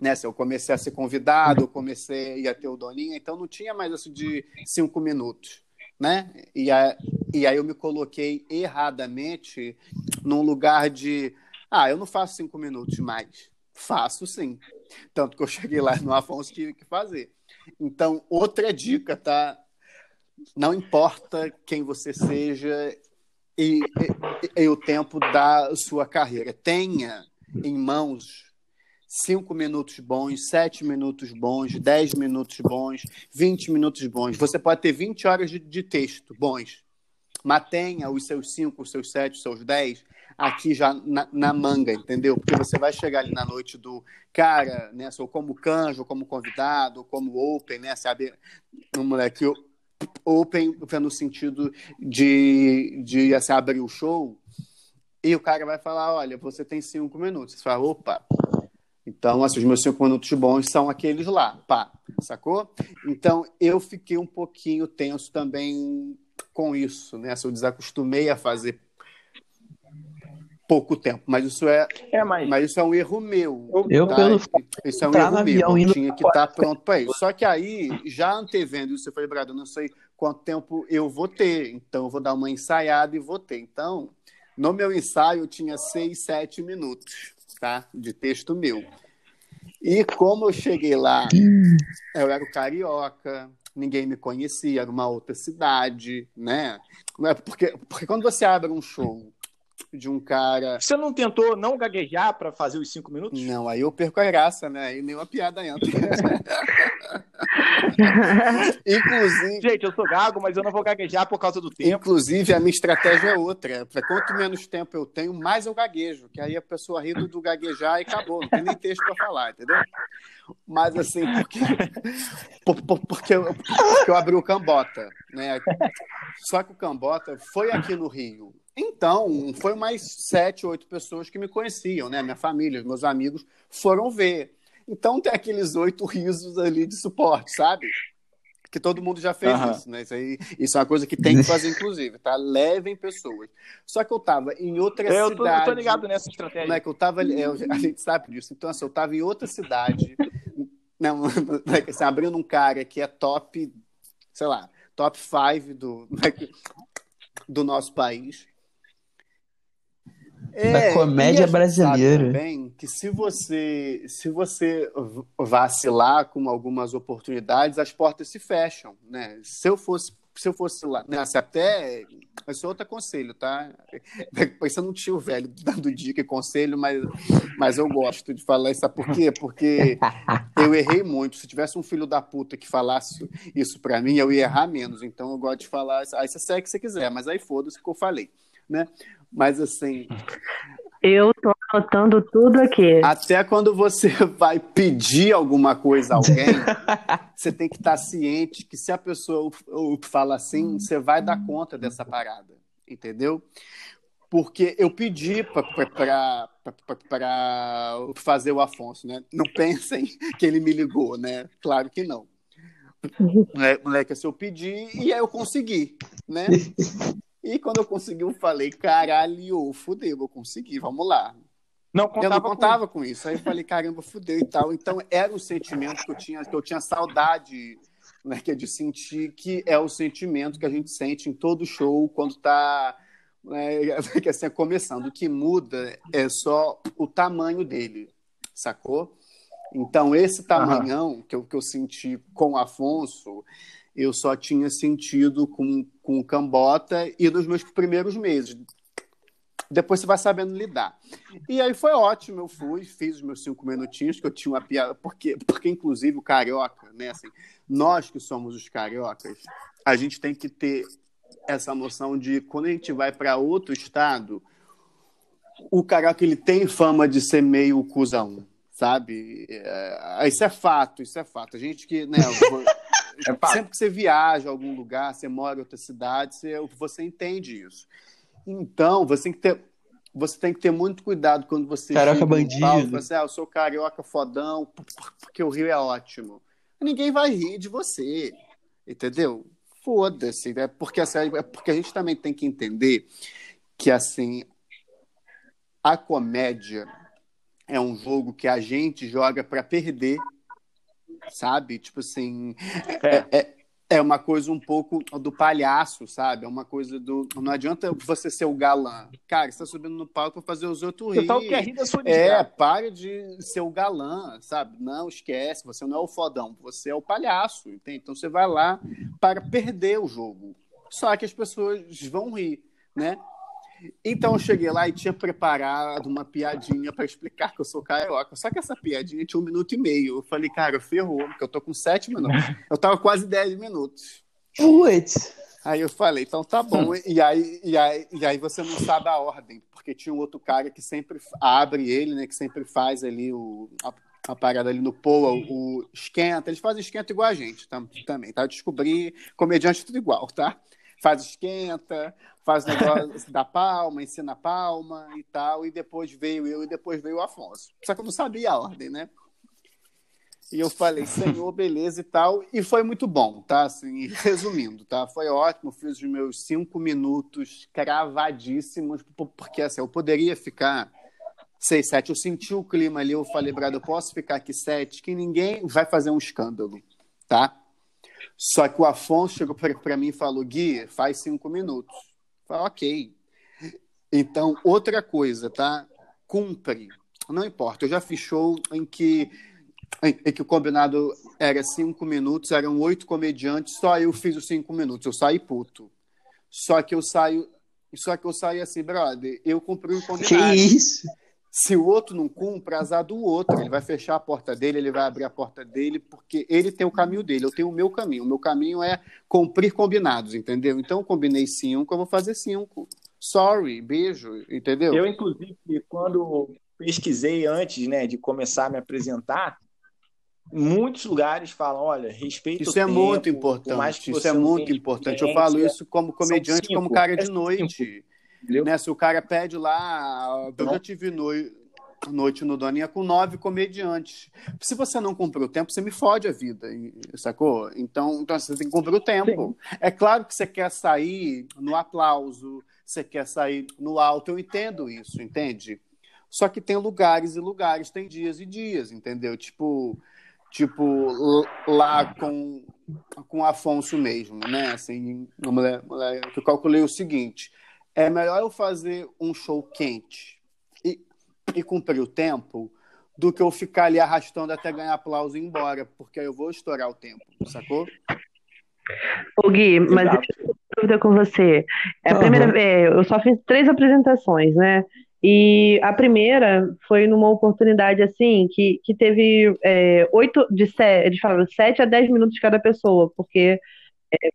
né? Se eu comecei a ser convidado, eu comecei a ter o Doninha, então não tinha mais isso de cinco minutos, né? E, a, e aí eu me coloquei erradamente num lugar de, ah, eu não faço cinco minutos mais. Faço sim. Tanto que eu cheguei lá no Afonso tive que fazer. Então, outra dica, tá? Não importa quem você seja e, e, e o tempo da sua carreira. Tenha em mãos cinco minutos bons, sete minutos bons, dez minutos bons, vinte minutos bons. Você pode ter 20 horas de, de texto bons, mas tenha os seus cinco, os seus sete, os seus dez aqui já na, na, manga, entendeu? Porque você vai chegar ali na noite do cara, né? Ou como canjo, como convidado, como open, né? Sabe? Um moleque open no sentido de, de assim, abrir o show e o cara vai falar, olha, você tem cinco minutos. Você fala, opa, então, assim, os meus cinco minutos bons são aqueles lá, pá, sacou? Então, eu fiquei um pouquinho tenso também com isso, né? Se eu desacostumei a fazer pouco tempo, mas isso é, é mas... mas isso é um erro meu. Eu tá? pelo isso é um erro meu. Eu tinha que estar tá pronto para isso. Só que aí, já antevendo isso, eu falei, Brado, eu não sei quanto tempo eu vou ter, então eu vou dar uma ensaiada e vou ter. Então, no meu ensaio, eu tinha seis, sete minutos tá? De texto meu. E como eu cheguei lá, eu era o carioca, ninguém me conhecia, era uma outra cidade, né? É porque, porque quando você abre um show de um cara. Você não tentou não gaguejar para fazer os cinco minutos? Não, aí eu perco a graça, né? Aí nenhuma piada entra. Inclusive. Gente, eu sou gago, mas eu não vou gaguejar por causa do tempo. Inclusive, a minha estratégia é outra. Quanto menos tempo eu tenho, mais eu gaguejo. Que aí a pessoa ri do gaguejar e acabou. Não tem nem texto para falar, entendeu? Mas assim, porque, porque, eu, porque eu abri o Cambota, né? Só que o Cambota foi aqui no Rio. Então, foi mais sete, oito pessoas que me conheciam, né? Minha família, meus amigos foram ver. Então tem aqueles oito risos ali de suporte, sabe? que todo mundo já fez uhum. isso, né? Isso, aí, isso é uma coisa que tem que fazer, inclusive, tá? Levem pessoas. Só que eu tava em outra eu cidade. Tô, eu tô ligado nessa estratégia. Não é que eu tava. É, a gente sabe disso. Então, assim, eu tava em outra cidade, não, é assim, abrindo um cara que é top, sei lá, top 5 do, é do nosso país. É, da comédia brasileira. também que se você se você vacilar com algumas oportunidades, as portas se fecham, né? Se eu fosse se eu fosse lá, né, se até esse é outro conselho, tá? Pensando um tio velho dando dica e conselho, mas, mas eu gosto de falar isso. Sabe por quê? Porque eu errei muito. Se tivesse um filho da puta que falasse isso para mim, eu ia errar menos. Então eu gosto de falar. Aí você segue se você quiser, mas aí foda-se que eu falei, né? Mas assim. Eu tô anotando tudo aqui. Até quando você vai pedir alguma coisa a alguém, você tem que estar ciente que se a pessoa fala assim, você vai dar conta dessa parada. Entendeu? Porque eu pedi para fazer o Afonso, né? Não pensem que ele me ligou, né? Claro que não. É, moleque, assim, eu pedi e aí eu consegui, né? E quando eu consegui, eu falei, caralho, fudeu, eu consegui, vamos lá. Não contava eu não contava com, com isso. Aí eu falei, caramba, fudeu e tal. Então era um sentimento que eu tinha, que eu tinha saudade, né, que é de sentir, que é o sentimento que a gente sente em todo show quando está né, que assim, é começando. O que muda é só o tamanho dele, sacou? Então, esse tamanhão uhum. que, eu, que eu senti com o Afonso, eu só tinha sentido com, com o Cambota e nos meus primeiros meses. Depois você vai sabendo lidar. E aí foi ótimo, eu fui, fiz os meus cinco minutinhos, que eu tinha uma piada, porque, porque inclusive o carioca, né, assim, nós que somos os cariocas, a gente tem que ter essa noção de quando a gente vai para outro estado, o carioca ele tem fama de ser meio cuzão, sabe? É, isso é fato, isso é fato. A gente que, né, É Sempre que você viaja a algum lugar, você mora em outra cidade, você, você entende isso. Então, você tem que ter, você tem que ter muito cuidado quando você Carioca bandido. Palco, você, ah, eu sou carioca fodão, porque o Rio é ótimo. Ninguém vai rir de você, entendeu? Foda-se, né? porque, assim, é porque a gente também tem que entender que assim a comédia é um jogo que a gente joga para perder sabe? Tipo assim, é. é. é, é uma coisa um pouco do palhaço, sabe? É uma coisa do. Não adianta você ser o galã. Cara, você tá subindo no palco pra fazer os outros rir. Então, quer rir da sua É, pare de ser o galã, sabe? Não, esquece, você não é o fodão, você é o palhaço, entende? Então você vai lá para perder o jogo. Só que as pessoas vão rir, né? Então eu cheguei lá e tinha preparado uma piadinha para explicar que eu sou carioca. Só que essa piadinha tinha um minuto e meio. Eu falei, cara, ferrou, porque eu tô com sete minutos. Eu tava quase dez minutos. Putz! Aí eu falei, então tá bom. E aí, e, aí, e aí você não sabe a ordem, porque tinha um outro cara que sempre abre ele, né? Que sempre faz ali o, a, a parada ali no Poa, o, o esquenta. Eles fazem esquenta igual a gente tá, também, tá? Eu descobri comediante tudo igual, tá? Faz esquenta, faz negócio da palma, ensina a palma e tal, e depois veio eu e depois veio o Afonso. Só que eu não sabia a ordem, né? E eu falei, senhor, beleza e tal, e foi muito bom, tá? Assim, resumindo, tá? Foi ótimo, fiz os meus cinco minutos cravadíssimos, porque assim, eu poderia ficar seis, sete, eu senti o clima ali, eu falei, Brado, eu posso ficar aqui sete, que ninguém vai fazer um escândalo, tá? Só que o Afonso chegou para mim e falou, Gui, faz cinco minutos. Fala, ok. Então, outra coisa, tá? Cumpre. Não importa. Eu já fiz show em que, em, em que o combinado era cinco minutos, eram oito comediantes, só eu fiz os cinco minutos. Eu saí puto. Só que eu saio. Só que eu saí assim, brother, eu cumpri o combinado. Que isso? Se o outro não cumpre, azar do outro. Ele vai fechar a porta dele, ele vai abrir a porta dele, porque ele tem o caminho dele, eu tenho o meu caminho. O meu caminho é cumprir combinados, entendeu? Então, eu combinei cinco, eu vou fazer cinco. Sorry, beijo, entendeu? Eu, inclusive, quando pesquisei antes né, de começar a me apresentar, muitos lugares falam, olha, respeito Isso é tempo, muito importante. Isso é muito importante. Eu falo isso como comediante, como cara de noite. Né? Se o cara pede lá, eu já tive noite. Noite no Doninha com nove comediantes. Se você não cumprir o tempo, você me fode a vida, sacou? Então, então você tem que cumprir o tempo. Sim. É claro que você quer sair no aplauso, você quer sair no alto, eu entendo isso, entende? Só que tem lugares e lugares, tem dias e dias, entendeu? Tipo, tipo lá com com Afonso mesmo, né? Assim, mulher, mulher, eu calculei o seguinte: é melhor eu fazer um show quente e, e cumprir o tempo do que eu ficar ali arrastando até ganhar aplauso e ir embora, porque aí eu vou estourar o tempo, sacou? Ô Gui, mas Exato. eu tenho dúvida com você. É a uhum. primeira vez, eu só fiz três apresentações, né? E a primeira foi numa oportunidade assim que, que teve é, oito de sete, eles falaram sete a dez minutos de cada pessoa, porque é,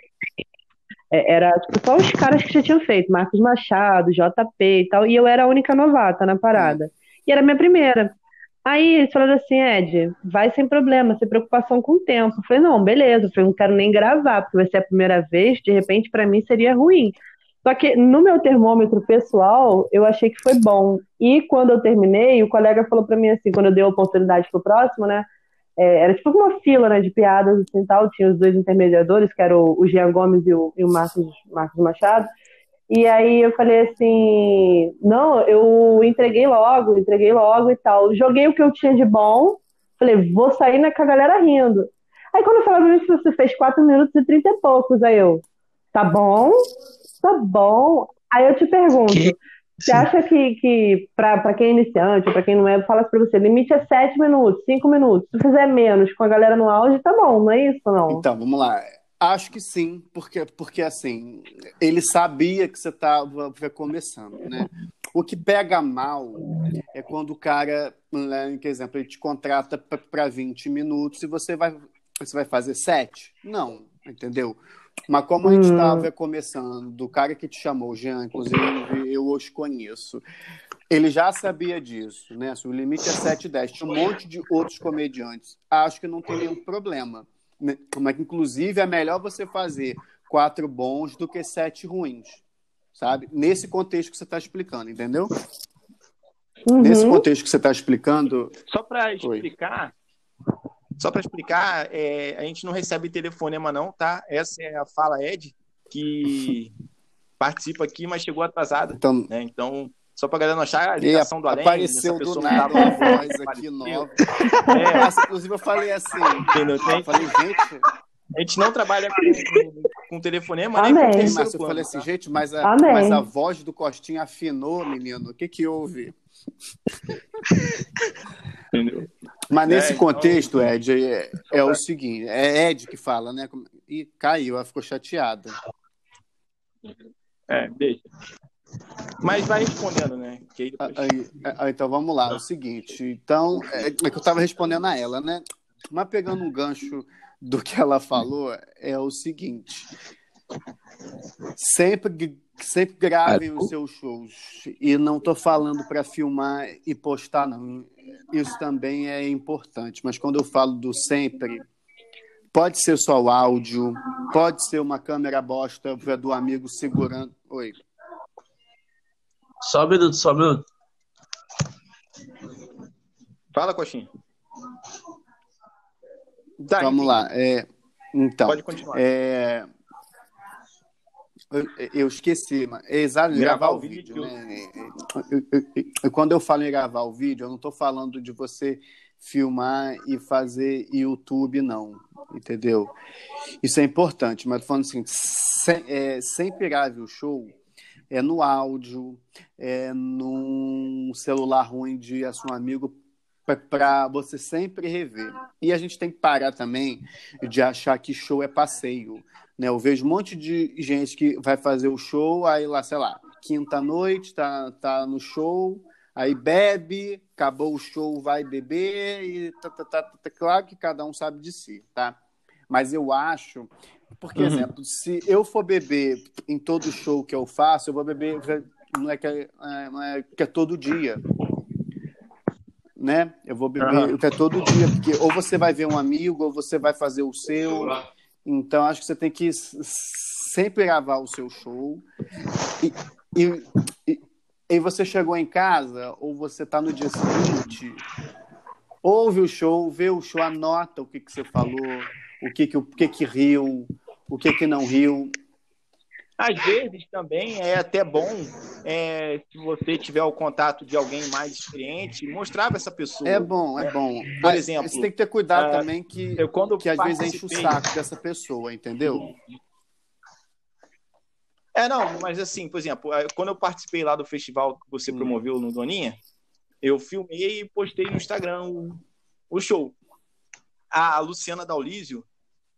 era tipo, só os caras que já tinham feito, Marcos Machado, JP e tal, e eu era a única novata na parada. E era a minha primeira. Aí eles falaram assim, Ed, vai sem problema, sem preocupação com o tempo. Eu falei, não, beleza, eu falei, não quero nem gravar, porque vai ser a primeira vez, de repente para mim seria ruim. Só que no meu termômetro pessoal, eu achei que foi bom. E quando eu terminei, o colega falou para mim assim, quando eu dei a oportunidade pro próximo, né? É, era tipo uma fila né, de piadas assim tal. Tinha os dois intermediadores, que eram o, Jean Gomes e o, e o Marcos, Marcos Machado. E aí eu falei assim, não, eu entreguei logo, entreguei logo e tal. Joguei o que eu tinha de bom, falei, vou sair na, com a galera rindo. Aí quando eu falava isso, você fez 4 minutos e 30 e poucos. Aí eu, tá bom, Tá bom. Aí eu te pergunto, que... você acha que, que para quem é iniciante, para quem não é, fala para você, limite é sete minutos, cinco minutos. Se fizer menos com a galera no auge, tá bom, não é isso, não? Então, vamos lá. Acho que sim, porque, porque assim, ele sabia que você estava começando, né? O que pega mal é quando o cara, né, por exemplo, ele te contrata para 20 minutos e você vai, você vai fazer 7. Não, entendeu? Mas como a gente estava hum. começando, do cara que te chamou, Jean, inclusive eu os conheço, ele já sabia disso, né? O limite é 7 10. Tinha um monte de outros comediantes. Acho que não tem nenhum problema. Né? Mas, inclusive, é melhor você fazer quatro bons do que sete ruins, sabe? Nesse contexto que você está explicando, entendeu? Uhum. Nesse contexto que você está explicando. Só para explicar, só para explicar, é, a gente não recebe telefonema, não, tá? Essa é a Fala Ed, que participa aqui, mas chegou atrasada. Então, né? então só para galera não achar a ligação do além. Apareceu do nada uma voz aqui nova. É. inclusive, eu falei assim. Entendeu? Eu falei, gente. A gente não trabalha com, com telefonema, Amém. nem com Mas eu falei assim, tá? gente, mas a, mas a voz do Costinha afinou, menino. O que que houve? Entendeu? Mas nesse é, contexto, então... Ed, é, é, o seguinte: é Ed que fala, né? E caiu, ela ficou chateada. É, deixa. Mas vai respondendo, né? Depois... Aí, aí, então vamos lá, é o seguinte. Então, é, é que eu estava respondendo a ela, né? Mas pegando um gancho do que ela falou, é o seguinte: sempre sempre gravem os seus shows e não estou falando para filmar e postar não isso também é importante. Mas quando eu falo do sempre pode ser só o áudio pode ser uma câmera bosta do amigo segurando. Oi. Só um minuto só um minuto. Fala coxinha. Tá, vamos lá é, então pode continuar. é, eu, eu esqueci, mas é exato, gravar, gravar o vídeo, vídeo né? Eu, quando eu falo em gravar o vídeo, eu não estou falando de você filmar e fazer YouTube, não, entendeu? Isso é importante, mas tô falando assim, sem, é, sempre grave o show é no áudio, é num celular ruim de seu amigo para você sempre rever. E a gente tem que parar também de achar que show é passeio. Né? Eu vejo um monte de gente que vai fazer o show, aí lá, sei lá, quinta-noite, tá, tá no show, aí bebe, acabou o show, vai beber, e tá, tá, tá, tá, claro que cada um sabe de si, tá? Mas eu acho, porque, uhum. exemplo, se eu for beber em todo show que eu faço, eu vou beber, não é que é, não é, que é todo dia, né? Eu vou beber uhum. é todo dia, porque ou você vai ver um amigo, ou você vai fazer o seu, então, acho que você tem que sempre gravar o seu show e, e, e você chegou em casa, ou você está no dia seguinte, ouve o show, vê o show, anota o que, que você falou, o que que, o que, que riu, o que, que não riu. Às vezes também é até bom é, se você tiver o contato de alguém mais experiente, mostrar para essa pessoa. É bom, é bom. Por Mas exemplo, você tem que ter cuidado uh, também que, eu, quando que às vezes enche o saco dessa pessoa, entendeu? É, não, mas assim, por exemplo, é, quando eu participei lá do festival que você hum. promoveu no Doninha, eu filmei e postei no Instagram o, o show. A Luciana Daulísio,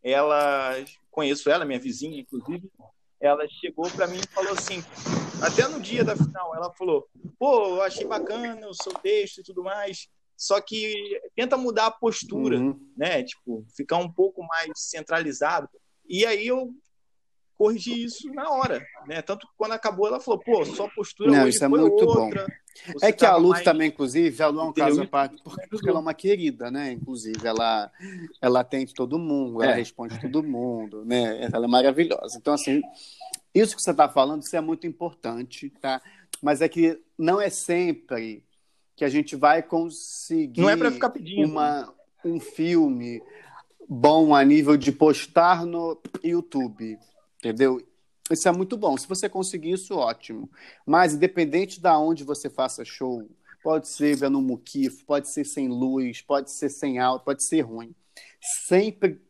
ela, conheço ela, minha vizinha, inclusive, ela chegou para mim e falou assim, até no dia da final, ela falou, pô, achei bacana o seu texto e tudo mais, só que tenta mudar a postura, uhum. né? Tipo, ficar um pouco mais centralizado. E aí eu corrigir isso na hora, né? Tanto que quando acabou, ela falou, pô, sua postura Não, isso é muito outra. Bom. é que a Lu mais... também, inclusive, a Lu é um caso à parte, porque ela é uma querida, né? Inclusive, ela, ela atende todo mundo, ela é. responde todo mundo, né? Ela é maravilhosa. Então, assim, isso que você está falando, isso é muito importante, tá? Mas é que não é sempre que a gente vai conseguir não é para ficar pedindo uma, um filme bom a nível de postar no YouTube Entendeu? Isso é muito bom. Se você conseguir isso, ótimo. Mas, independente de onde você faça show, pode ser vendo um muquifo, pode ser sem luz, pode ser sem alto, pode ser ruim. Sempre,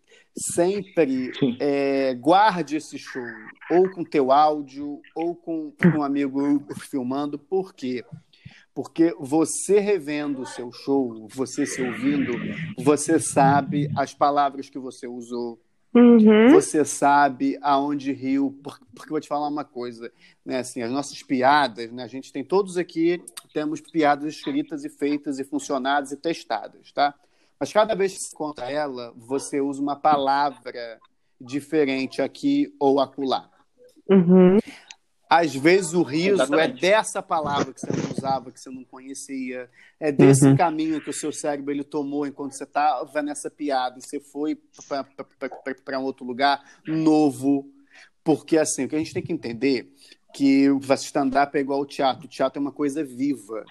sempre é, guarde esse show, ou com teu áudio, ou com, com um amigo filmando. Por quê? Porque você revendo o seu show, você se ouvindo, você sabe as palavras que você usou, Uhum. Você sabe aonde riu, porque, vou te falar uma coisa, né? Assim, as nossas piadas, né? A gente tem todos aqui, temos piadas escritas e feitas e funcionadas e testadas, tá? Mas cada vez que você conta ela, você usa uma palavra diferente aqui ou acolá. Uhum. Às vezes o riso é Exatamente. é dessa palavra que você não usava, que você não conhecia, é desse uhum. caminho que o seu cérebro ele tomou enquanto você estava nessa piada e você foi para um outro lugar novo. Porque, assim, o que a gente tem que entender que o stand-up é igual ao teatro. O teatro é uma coisa viva,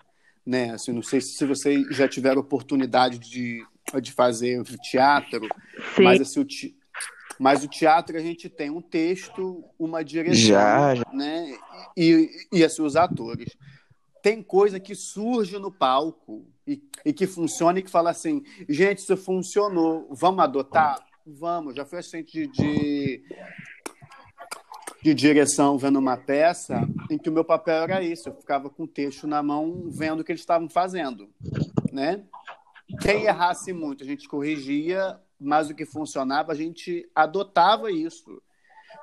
né? Assim, não sei se vocês já tiveram oportunidade de, de fazer teatro, Sim. mas assim, o, mas o teatro a gente tem um texto, uma direção, já, já. né? E, e assim, os atores. Tem coisa que surge no palco e, e que funciona e que fala assim, gente, isso funcionou, vamos adotar? Vamos, já foi assistente de, de, de direção vendo uma peça em que o meu papel era isso, eu ficava com o texto na mão vendo o que eles estavam fazendo, né? Quem errasse muito, a gente corrigia, mas o que funcionava, a gente adotava isso.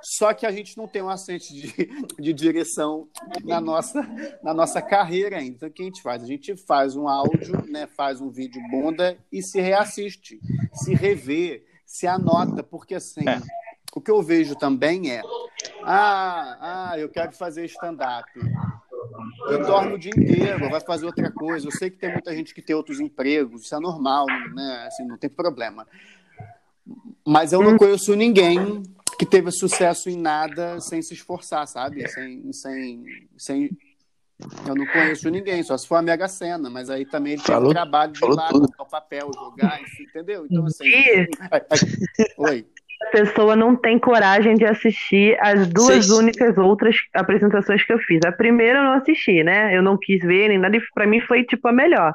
Só que a gente não tem um assente de, de direção na nossa, na nossa carreira ainda. Então, o que a gente faz? A gente faz um áudio, né, faz um vídeo bunda e se reassiste, se revê, se anota, porque assim, é. o que eu vejo também é: ah, ah eu quero fazer stand-up. Eu dormo o dia inteiro, vai fazer outra coisa. Eu sei que tem muita gente que tem outros empregos, isso é normal, né? Assim, não tem problema. Mas eu não conheço ninguém que teve sucesso em nada sem se esforçar, sabe? Sem, sem, sem... Eu não conheço ninguém, só se for a Mega Sena, mas aí também ele tem o trabalho de lá, colocar o papel, jogar, entendeu? Então, assim. Oi. A pessoa não tem coragem de assistir as duas únicas outras apresentações que eu fiz. A primeira eu não assisti, né? Eu não quis ver nem nada, e pra mim foi tipo a melhor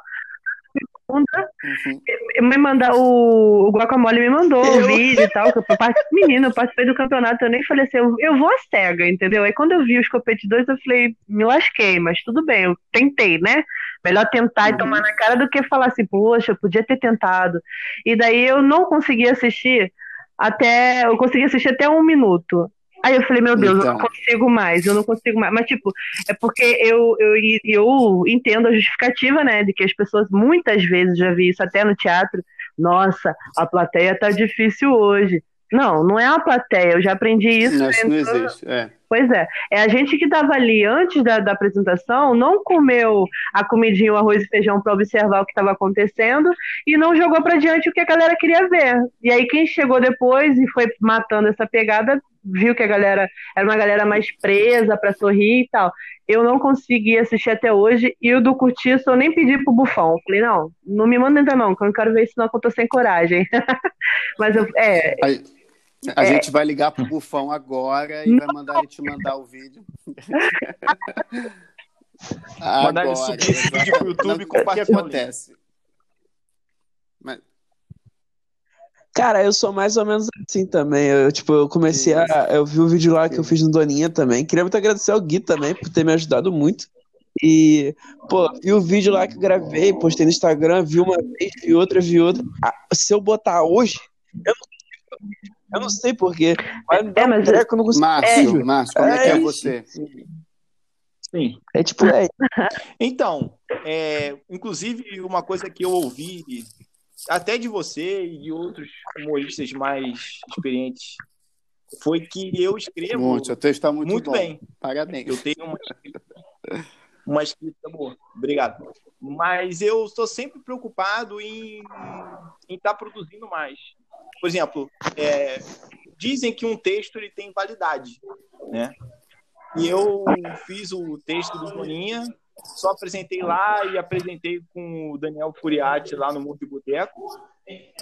segunda, uhum. me mandar o, o Guacamole me mandou o vídeo e tal. Que eu participei, menino, eu participei do campeonato, eu nem falei assim, eu, eu vou a cega, entendeu? Aí quando eu vi os Copete 2, eu falei, me lasquei, mas tudo bem, eu tentei, né? Melhor tentar uhum. e tomar na cara do que falar assim, poxa, eu podia ter tentado. E daí eu não consegui assistir até. Eu consegui assistir até um minuto. Aí eu falei, meu Deus, então... eu não então. consigo mais, eu não consigo mais. Mas, tipo, é porque eu, eu, eu entendo a justificativa, né? De que as pessoas, muitas vezes, já vi isso até no teatro. Nossa, a plateia tá difícil hoje. Não, não é a plateia, eu já aprendi isso. Não, isso não existe, é. Pois é. É a gente que estava ali antes da, da, apresentação, não comeu a comidinha, o arroz e feijão para observar o que estava acontecendo e não jogou para diante o que a galera queria ver. E aí quem chegou depois e foi matando essa pegada viu que a galera era uma galera mais presa para sorrir e tal. Eu não consegui assistir até hoje e o do Curtiço eu nem pedi pro Bufão. Eu falei, não, não me manda ainda não, que eu não quero ver isso não, que eu tô sem coragem. Mas eu, é. Aí, a é... gente vai ligar pro Bufão agora e vai mandar ele te mandar o vídeo. Mandar ele subir esse vídeo pro YouTube e compartilhar. O que acontece? Cara, eu sou mais ou menos assim também. Eu, tipo, eu comecei a. Eu vi o vídeo lá que eu fiz no Doninha também. Queria muito agradecer ao Gui também por ter me ajudado muito. E, pô, vi o vídeo lá que eu gravei, postei no Instagram, vi uma vez, vi outra, vi outra. Ah, se eu botar hoje, eu não, eu não sei porquê. Mas é, mas... Um treco, não consigo. Márcio, é, Márcio, como é, é que é você? Sim. É tipo, é. Então, é, inclusive, uma coisa que eu ouvi até de você e de outros humoristas mais experientes foi que eu escrevo muito, texto está muito, muito bem. Parabéns. Eu tenho uma escrita, uma escrita boa. Obrigado. Mas eu estou sempre preocupado em estar tá produzindo mais. Por exemplo, é, dizem que um texto ele tem validade, né? E eu fiz o texto do Joninha, só apresentei lá e apresentei com o Daniel Furiati lá no Mundo de Boteco.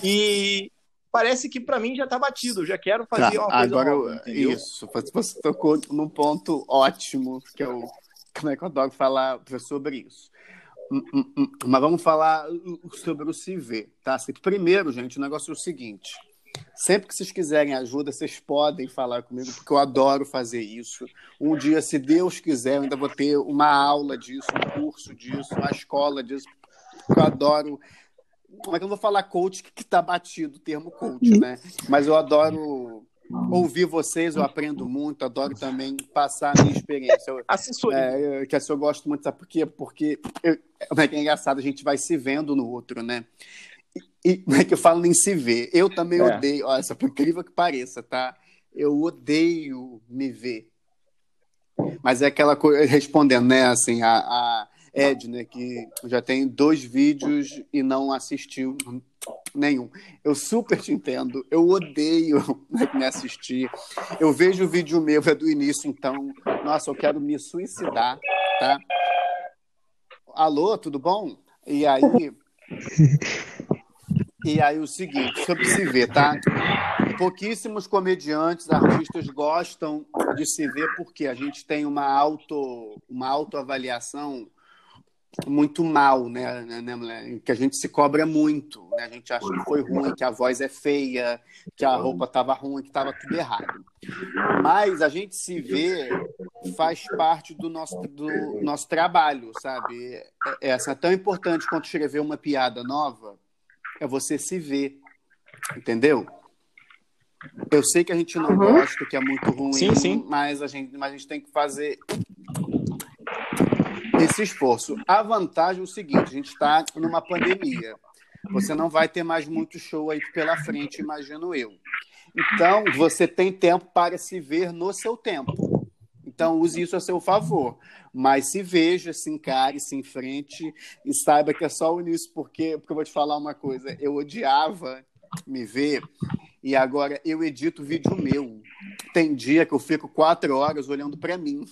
E parece que para mim já está batido, já quero fazer tá, uma coisa agora nova, Isso, você tocou num ponto ótimo, que eu, como é que eu adoro falar sobre isso. Hum, hum, hum, mas vamos falar sobre o ver, tá? Primeiro, gente, o negócio é o seguinte. Sempre que vocês quiserem ajuda, vocês podem falar comigo, porque eu adoro fazer isso. Um dia, se Deus quiser, eu ainda vou ter uma aula disso, um curso disso, uma escola disso, porque eu adoro. Como é que eu vou falar coach que está batido o termo coach, né? Mas eu adoro ouvir vocês, eu aprendo muito, adoro também passar a minha experiência. Eu, Assessoria. É, que assim, eu gosto muito, sabe por quê? Porque eu, é, é engraçado, a gente vai se vendo no outro, né? E como é que eu falo nem se ver? Eu também é. odeio, olha, só por incrível que pareça, tá? Eu odeio me ver. Mas é aquela coisa, respondendo, né, assim, a, a Ed, né, que já tem dois vídeos e não assistiu nenhum. Eu super te entendo, eu odeio né, me assistir. Eu vejo o vídeo meu, é do início, então, nossa, eu quero me suicidar, tá? Alô, tudo bom? E aí, E aí o seguinte, sobre se ver, tá? Pouquíssimos comediantes, artistas gostam de se ver porque a gente tem uma auto uma autoavaliação muito mal, né, né, né, que a gente se cobra muito, né? A gente acha que foi ruim, que a voz é feia, que a roupa estava ruim, que estava tudo errado. Mas a gente se vê faz parte do nosso, do nosso trabalho, sabe? É, é, é tão importante quanto escrever uma piada nova é você se ver. Entendeu? Eu sei que a gente não uhum. gosta, que é muito ruim, sim, sim. Mas, a gente, mas a gente tem que fazer esse esforço. A vantagem é o seguinte: a gente está numa pandemia. Você não vai ter mais muito show aí pela frente, imagino eu. Então, você tem tempo para se ver no seu tempo. Então, use isso a seu favor. Mas se veja, se encare, se enfrente e saiba que é só o início, porque, porque eu vou te falar uma coisa: eu odiava me ver e agora eu edito vídeo meu. Tem dia que eu fico quatro horas olhando para mim.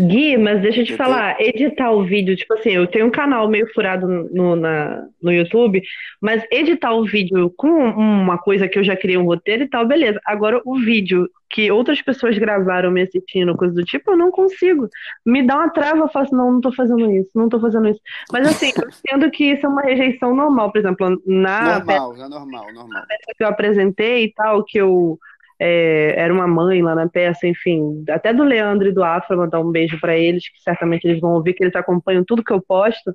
Gui, mas deixa eu te falar, editar o vídeo, tipo assim, eu tenho um canal meio furado no, na, no YouTube, mas editar o vídeo com uma coisa que eu já criei um roteiro e tal, beleza. Agora, o vídeo que outras pessoas gravaram me assistindo, coisa do tipo, eu não consigo. Me dá uma trava, eu faço, não, não tô fazendo isso, não tô fazendo isso. Mas assim, eu entendo que isso é uma rejeição normal, por exemplo, na normal, peça, é normal, normal. que eu apresentei e tal, que eu é, era uma mãe lá na peça, enfim, até do Leandro e do Afra, mandar um beijo para eles, que certamente eles vão ouvir, que eles acompanham tudo que eu posto.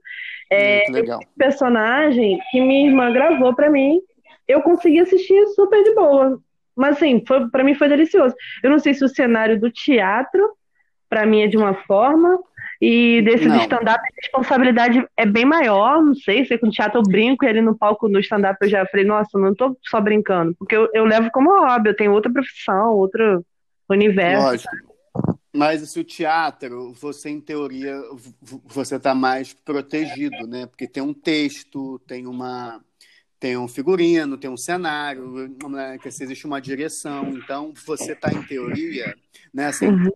É, legal. personagem que minha irmã gravou para mim, eu consegui assistir super de boa. Mas assim, para mim foi delicioso. Eu não sei se o cenário do teatro, para mim, é de uma forma, e desse do stand-up, a responsabilidade é bem maior, não sei, sei que no teatro eu brinco e ali no palco no stand-up eu já falei, nossa, não tô só brincando, porque eu, eu levo como hobby, eu tenho outra profissão, outro universo. Lógico. Mas se o teatro, você em teoria, você está mais protegido, né? Porque tem um texto, tem uma tem um figurino, tem um cenário, né, que existe uma direção. Então, você está em teoria, né, assim, uhum.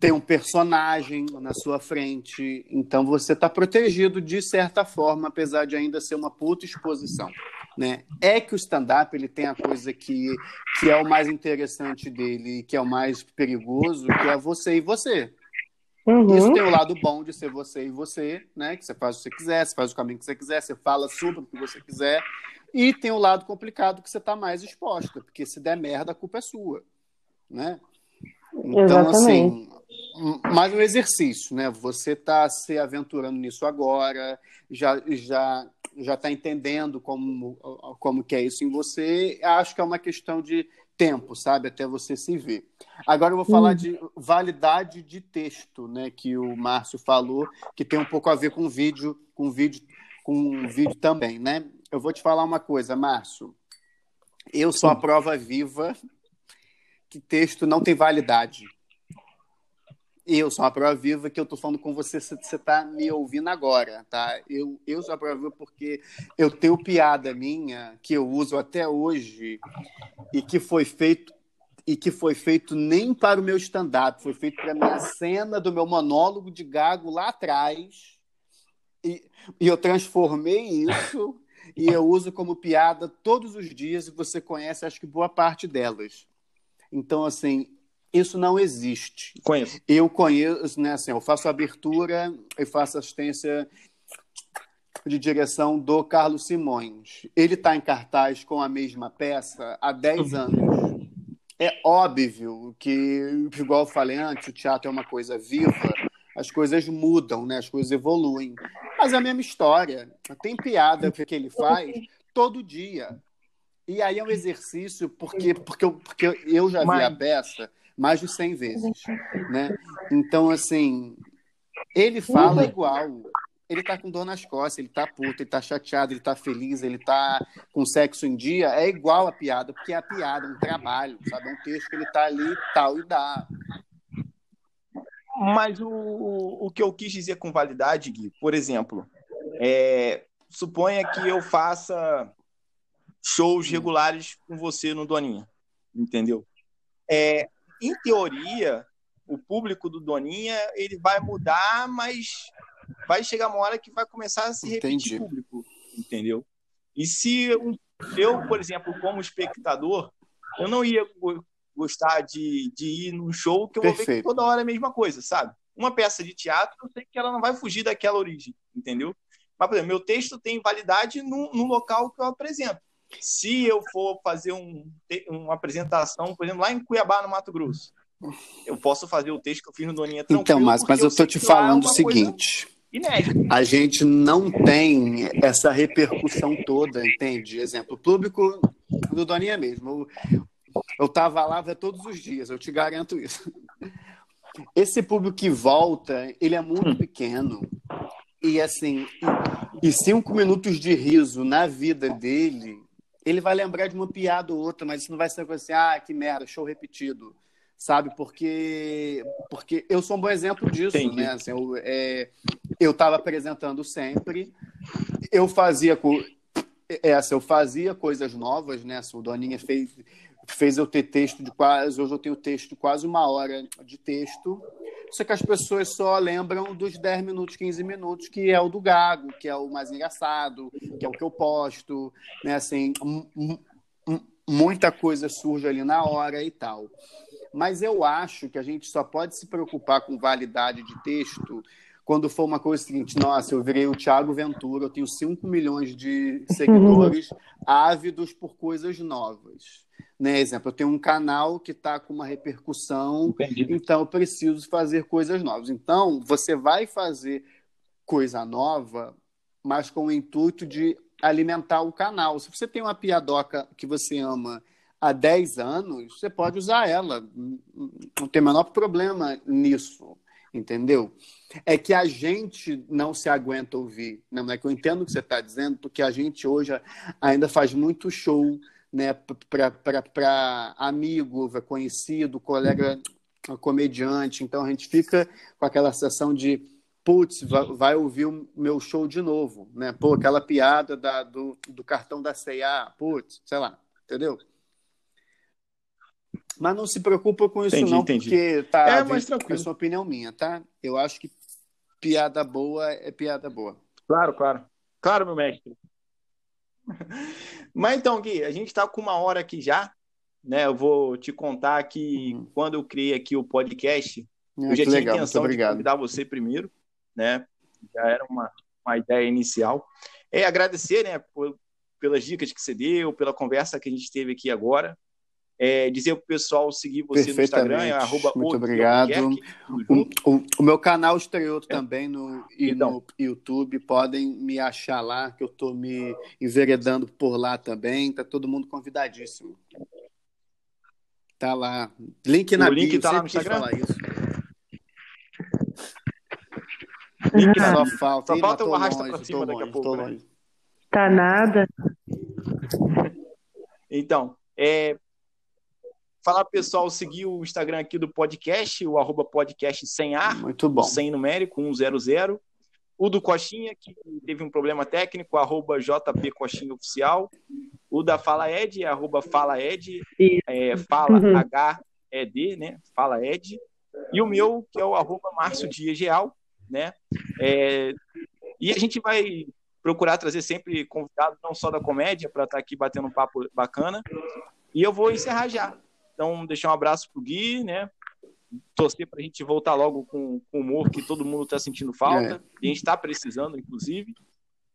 tem um personagem na sua frente. Então, você está protegido de certa forma, apesar de ainda ser uma puta exposição. Né? É que o stand-up ele tem a coisa que, que é o mais interessante dele, que é o mais perigoso, que é você e você. Uhum. Isso tem o lado bom de ser você e você, né? Que você faz o que você quiser, você faz o caminho que você quiser, você fala sobre o que você quiser. E tem o lado complicado que você está mais exposta, porque se der merda, a culpa é sua, né? Então, assim, Exatamente. assim, mais um exercício, né? Você está se aventurando nisso agora, já já já está entendendo como como que é isso em você. Acho que é uma questão de tempo, sabe? Até você se ver. Agora eu vou falar hum. de validade de texto, né? Que o Márcio falou, que tem um pouco a ver com vídeo, com vídeo, com vídeo também, né? Eu vou te falar uma coisa, Márcio. Eu sou a prova viva que texto não tem validade. Eu sou a prova viva que eu estou falando com você, você está me ouvindo agora, tá? Eu, eu sou a prova viva porque eu tenho piada minha que eu uso até hoje e que foi feito e que foi feito nem para o meu stand-up, foi feito para a minha cena do meu monólogo de gago lá atrás. E, e eu transformei isso e eu uso como piada todos os dias e você conhece, acho que boa parte delas. Então, assim, isso não existe. Conheço. Eu conheço, né, assim, eu faço abertura e faço assistência de direção do Carlos Simões. Ele está em cartaz com a mesma peça há 10 anos. É óbvio que, igual eu falei antes, o teatro é uma coisa viva, as coisas mudam, né? as coisas evoluem. Mas é a mesma história. Tem piada que ele faz todo dia. E aí é um exercício, porque, porque, eu, porque eu já vi a peça mais de 100 vezes, né? Então, assim, ele fala igual. Ele tá com dor nas costas, ele tá puto, ele tá chateado, ele tá feliz, ele tá com sexo em dia, é igual a piada, porque é a piada, um trabalho, sabe? É um texto que ele tá ali, tal e dá. Mas o, o que eu quis dizer com validade, Gui, por exemplo, é, suponha que eu faça shows regulares com você no Doninha, entendeu? É, em teoria, o público do Doninha ele vai mudar, mas vai chegar uma hora que vai começar a se repetir Entendi. público, entendeu? E se eu, por exemplo, como espectador, eu não ia gostar de, de ir num show que eu Perfeito. vou ver que toda hora é a mesma coisa, sabe? Uma peça de teatro, eu sei que ela não vai fugir daquela origem, entendeu? Mas, por exemplo, meu texto tem validade no, no local que eu apresento. Se eu for fazer um, uma apresentação, por exemplo, lá em Cuiabá, no Mato Grosso, eu posso fazer o texto que eu fiz no Doninha tranquilo. Então, mas, mas eu estou te falando é o seguinte. A gente não tem essa repercussão toda, entende? Exemplo, público do Doninha mesmo. Eu estava lá todos os dias, eu te garanto isso. Esse público que volta, ele é muito hum. pequeno. E assim, e cinco minutos de riso na vida dele ele vai lembrar de uma piada ou outra, mas isso não vai ser assim, ah, que merda, show repetido, sabe? Porque porque eu sou um bom exemplo disso, Entendi. né? Assim, eu é, estava apresentando sempre, eu fazia essa, assim, eu fazia coisas novas, né? Assim, o Doninha fez fez eu ter texto de quase, hoje eu tenho texto de quase uma hora de texto só que as pessoas só lembram dos 10 minutos, 15 minutos, que é o do Gago, que é o mais engraçado, que é o que eu posto, né? Assim, muita coisa surge ali na hora e tal. Mas eu acho que a gente só pode se preocupar com validade de texto quando for uma coisa seguinte, nossa, eu virei o Thiago Ventura, eu tenho 5 milhões de seguidores ávidos por coisas novas. Né? Exemplo, eu tenho um canal que está com uma repercussão, Entendi. então eu preciso fazer coisas novas. Então, você vai fazer coisa nova, mas com o intuito de alimentar o canal. Se você tem uma piadoca que você ama há 10 anos, você pode usar ela. Não tem o menor problema nisso, entendeu? É que a gente não se aguenta ouvir. Não é que eu entendo o que você está dizendo, porque a gente hoje ainda faz muito show né, para amigo, conhecido, colega comediante. Então a gente fica com aquela sensação de putz, vai, vai, ouvir o meu show de novo, né? Pô, aquela piada da, do, do cartão da C&A, putz, sei lá, entendeu? Mas não se preocupa com isso, entendi, não, entendi. porque tá. É, mas tranquilo. É sua opinião minha, tá? Eu acho que piada boa é piada boa. Claro, claro. Claro, meu mestre. Mas então, Gui, a gente está com uma hora aqui já, né? Eu vou te contar que uhum. quando eu criei aqui o podcast, é, eu já tinha legal, intenção de convidar você primeiro, né? Já era uma, uma ideia inicial. É agradecer, né, por, pelas dicas que você deu, pela conversa que a gente teve aqui agora. É, dizer para o pessoal seguir você no Instagram, é arroba Muito obrigado. O, o, o, meu canal estreou é. também no, então. no YouTube. Podem me achar lá, que eu estou me enveredando por lá também. Está todo mundo convidadíssimo. Tá lá. Link na o link bio, tá lá no Instagram. Falar isso. Link só falta. Só falta o arrasta para cima daqui a pouco. Né? Tá nada. Então, é, Falar pessoal seguir o Instagram aqui do podcast, o arroba podcast sem ar. Muito bom. Sem numérico, 100. O do Coxinha, que teve um problema técnico, arroba JP Coxinha Oficial. O da Fala Ed, arroba Fala Ed, é, Fala uhum. H-E-D, né? Fala Ed. E o meu, que é o arroba Márcio Dias Real, né? É, e a gente vai procurar trazer sempre convidados, não só da comédia, para estar tá aqui batendo um papo bacana. E eu vou encerrar já. Então, deixar um abraço pro Gui, né? Torcer para a gente voltar logo com, com humor que todo mundo está sentindo falta. É. E a gente está precisando, inclusive,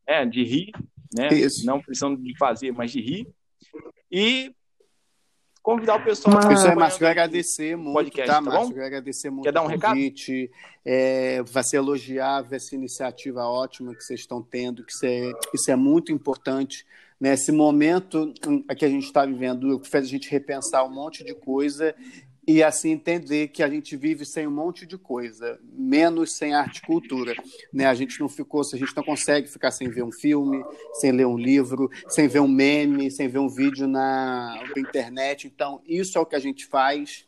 né, de rir, né? Isso. Não precisando de fazer, mas de rir. E convidar o pessoal. Mas... Isso é, Márcio, eu agradecer muito, podcast, tá, tá Márcio? Tá agradecer muito Quer dar um convite. recado? É, vai se elogiar essa iniciativa ótima que vocês estão tendo, que isso é, isso é muito importante né? Esse momento que a gente está vivendo fez a gente repensar um monte de coisa e assim entender que a gente vive sem um monte de coisa, menos sem arte e cultura. Né? A gente não ficou, a gente não consegue ficar sem ver um filme, sem ler um livro, sem ver um meme, sem ver um vídeo na, na internet. Então, isso é o que a gente faz.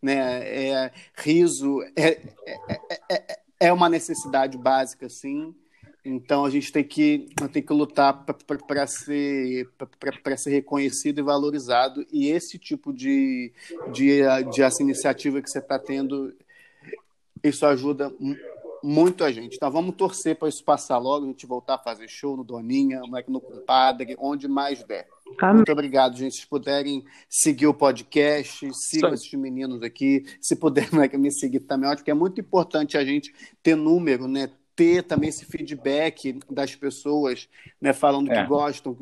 Né? É, riso é, é, é, é uma necessidade básica, sim. Então a gente tem que, tem que lutar para ser, ser reconhecido e valorizado. E esse tipo de, de, de essa iniciativa que você está tendo, isso ajuda muito a gente. Então vamos torcer para isso passar logo, a gente voltar a fazer show no Doninha, no Compadre, onde mais der. Amém. Muito obrigado, gente. Se puderem seguir o podcast, sigam esses meninos aqui. Se puderem me seguir também, ótimo, porque é muito importante a gente ter número, né? Ter também esse feedback das pessoas, né, falando o é. que gostam,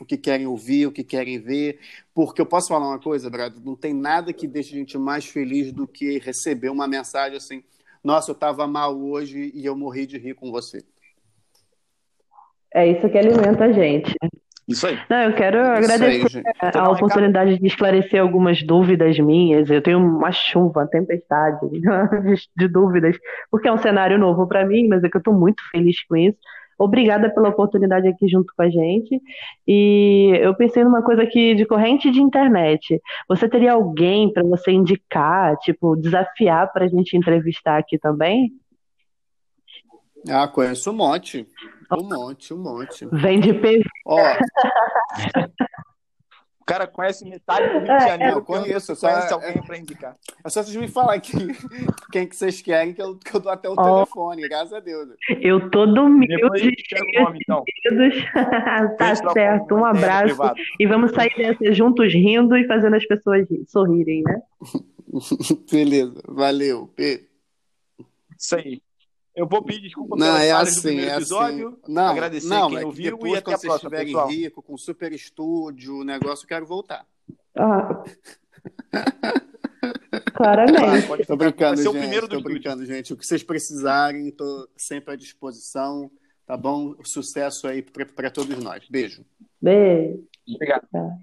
o que querem ouvir, o que querem ver. Porque eu posso falar uma coisa, Brad, não tem nada que deixe a gente mais feliz do que receber uma mensagem assim: nossa, eu estava mal hoje e eu morri de rir com você. É isso que alimenta a gente. Isso aí. Não, eu quero Isso agradecer aí, a oportunidade recado. de esclarecer algumas dúvidas minhas. Eu tenho uma chuva, uma tempestade de, de dúvidas, porque é um cenário novo para mim, mas é que eu estou muito feliz com isso. Obrigada pela oportunidade aqui junto com a gente. E eu pensei numa coisa aqui de corrente de internet. Você teria alguém para você indicar, tipo, desafiar para a gente entrevistar aqui também? Ah, conheço um monte. Um monte, um monte. Vem de PV. Ó. O cara conhece metade do Rio de é, Janeiro. Eu conheço. Só conhece é, alguém para indicar. É só vocês me falarem que, quem que vocês querem, que eu, que eu dou até o oh. telefone, graças a Deus. Eu tô do humilde. Então. tá certo. Um abraço. E vamos sair dessa juntos rindo e fazendo as pessoas sorrirem, né? Beleza. Valeu. Isso aí. Eu vou pedir desculpa não, é assim, é episódio, assim. Não, agradecer não, quem é ouviu depois, e até a próxima, estiverem pessoal. rico, com super estúdio, o negócio, eu quero voltar. Ah. Claramente. Ah, tô brincando, gente. O primeiro tô brincando, gente. O que vocês precisarem, estou sempre à disposição. Tá bom? Sucesso aí para todos nós. Beijo. Beijo. Obrigado. Tá.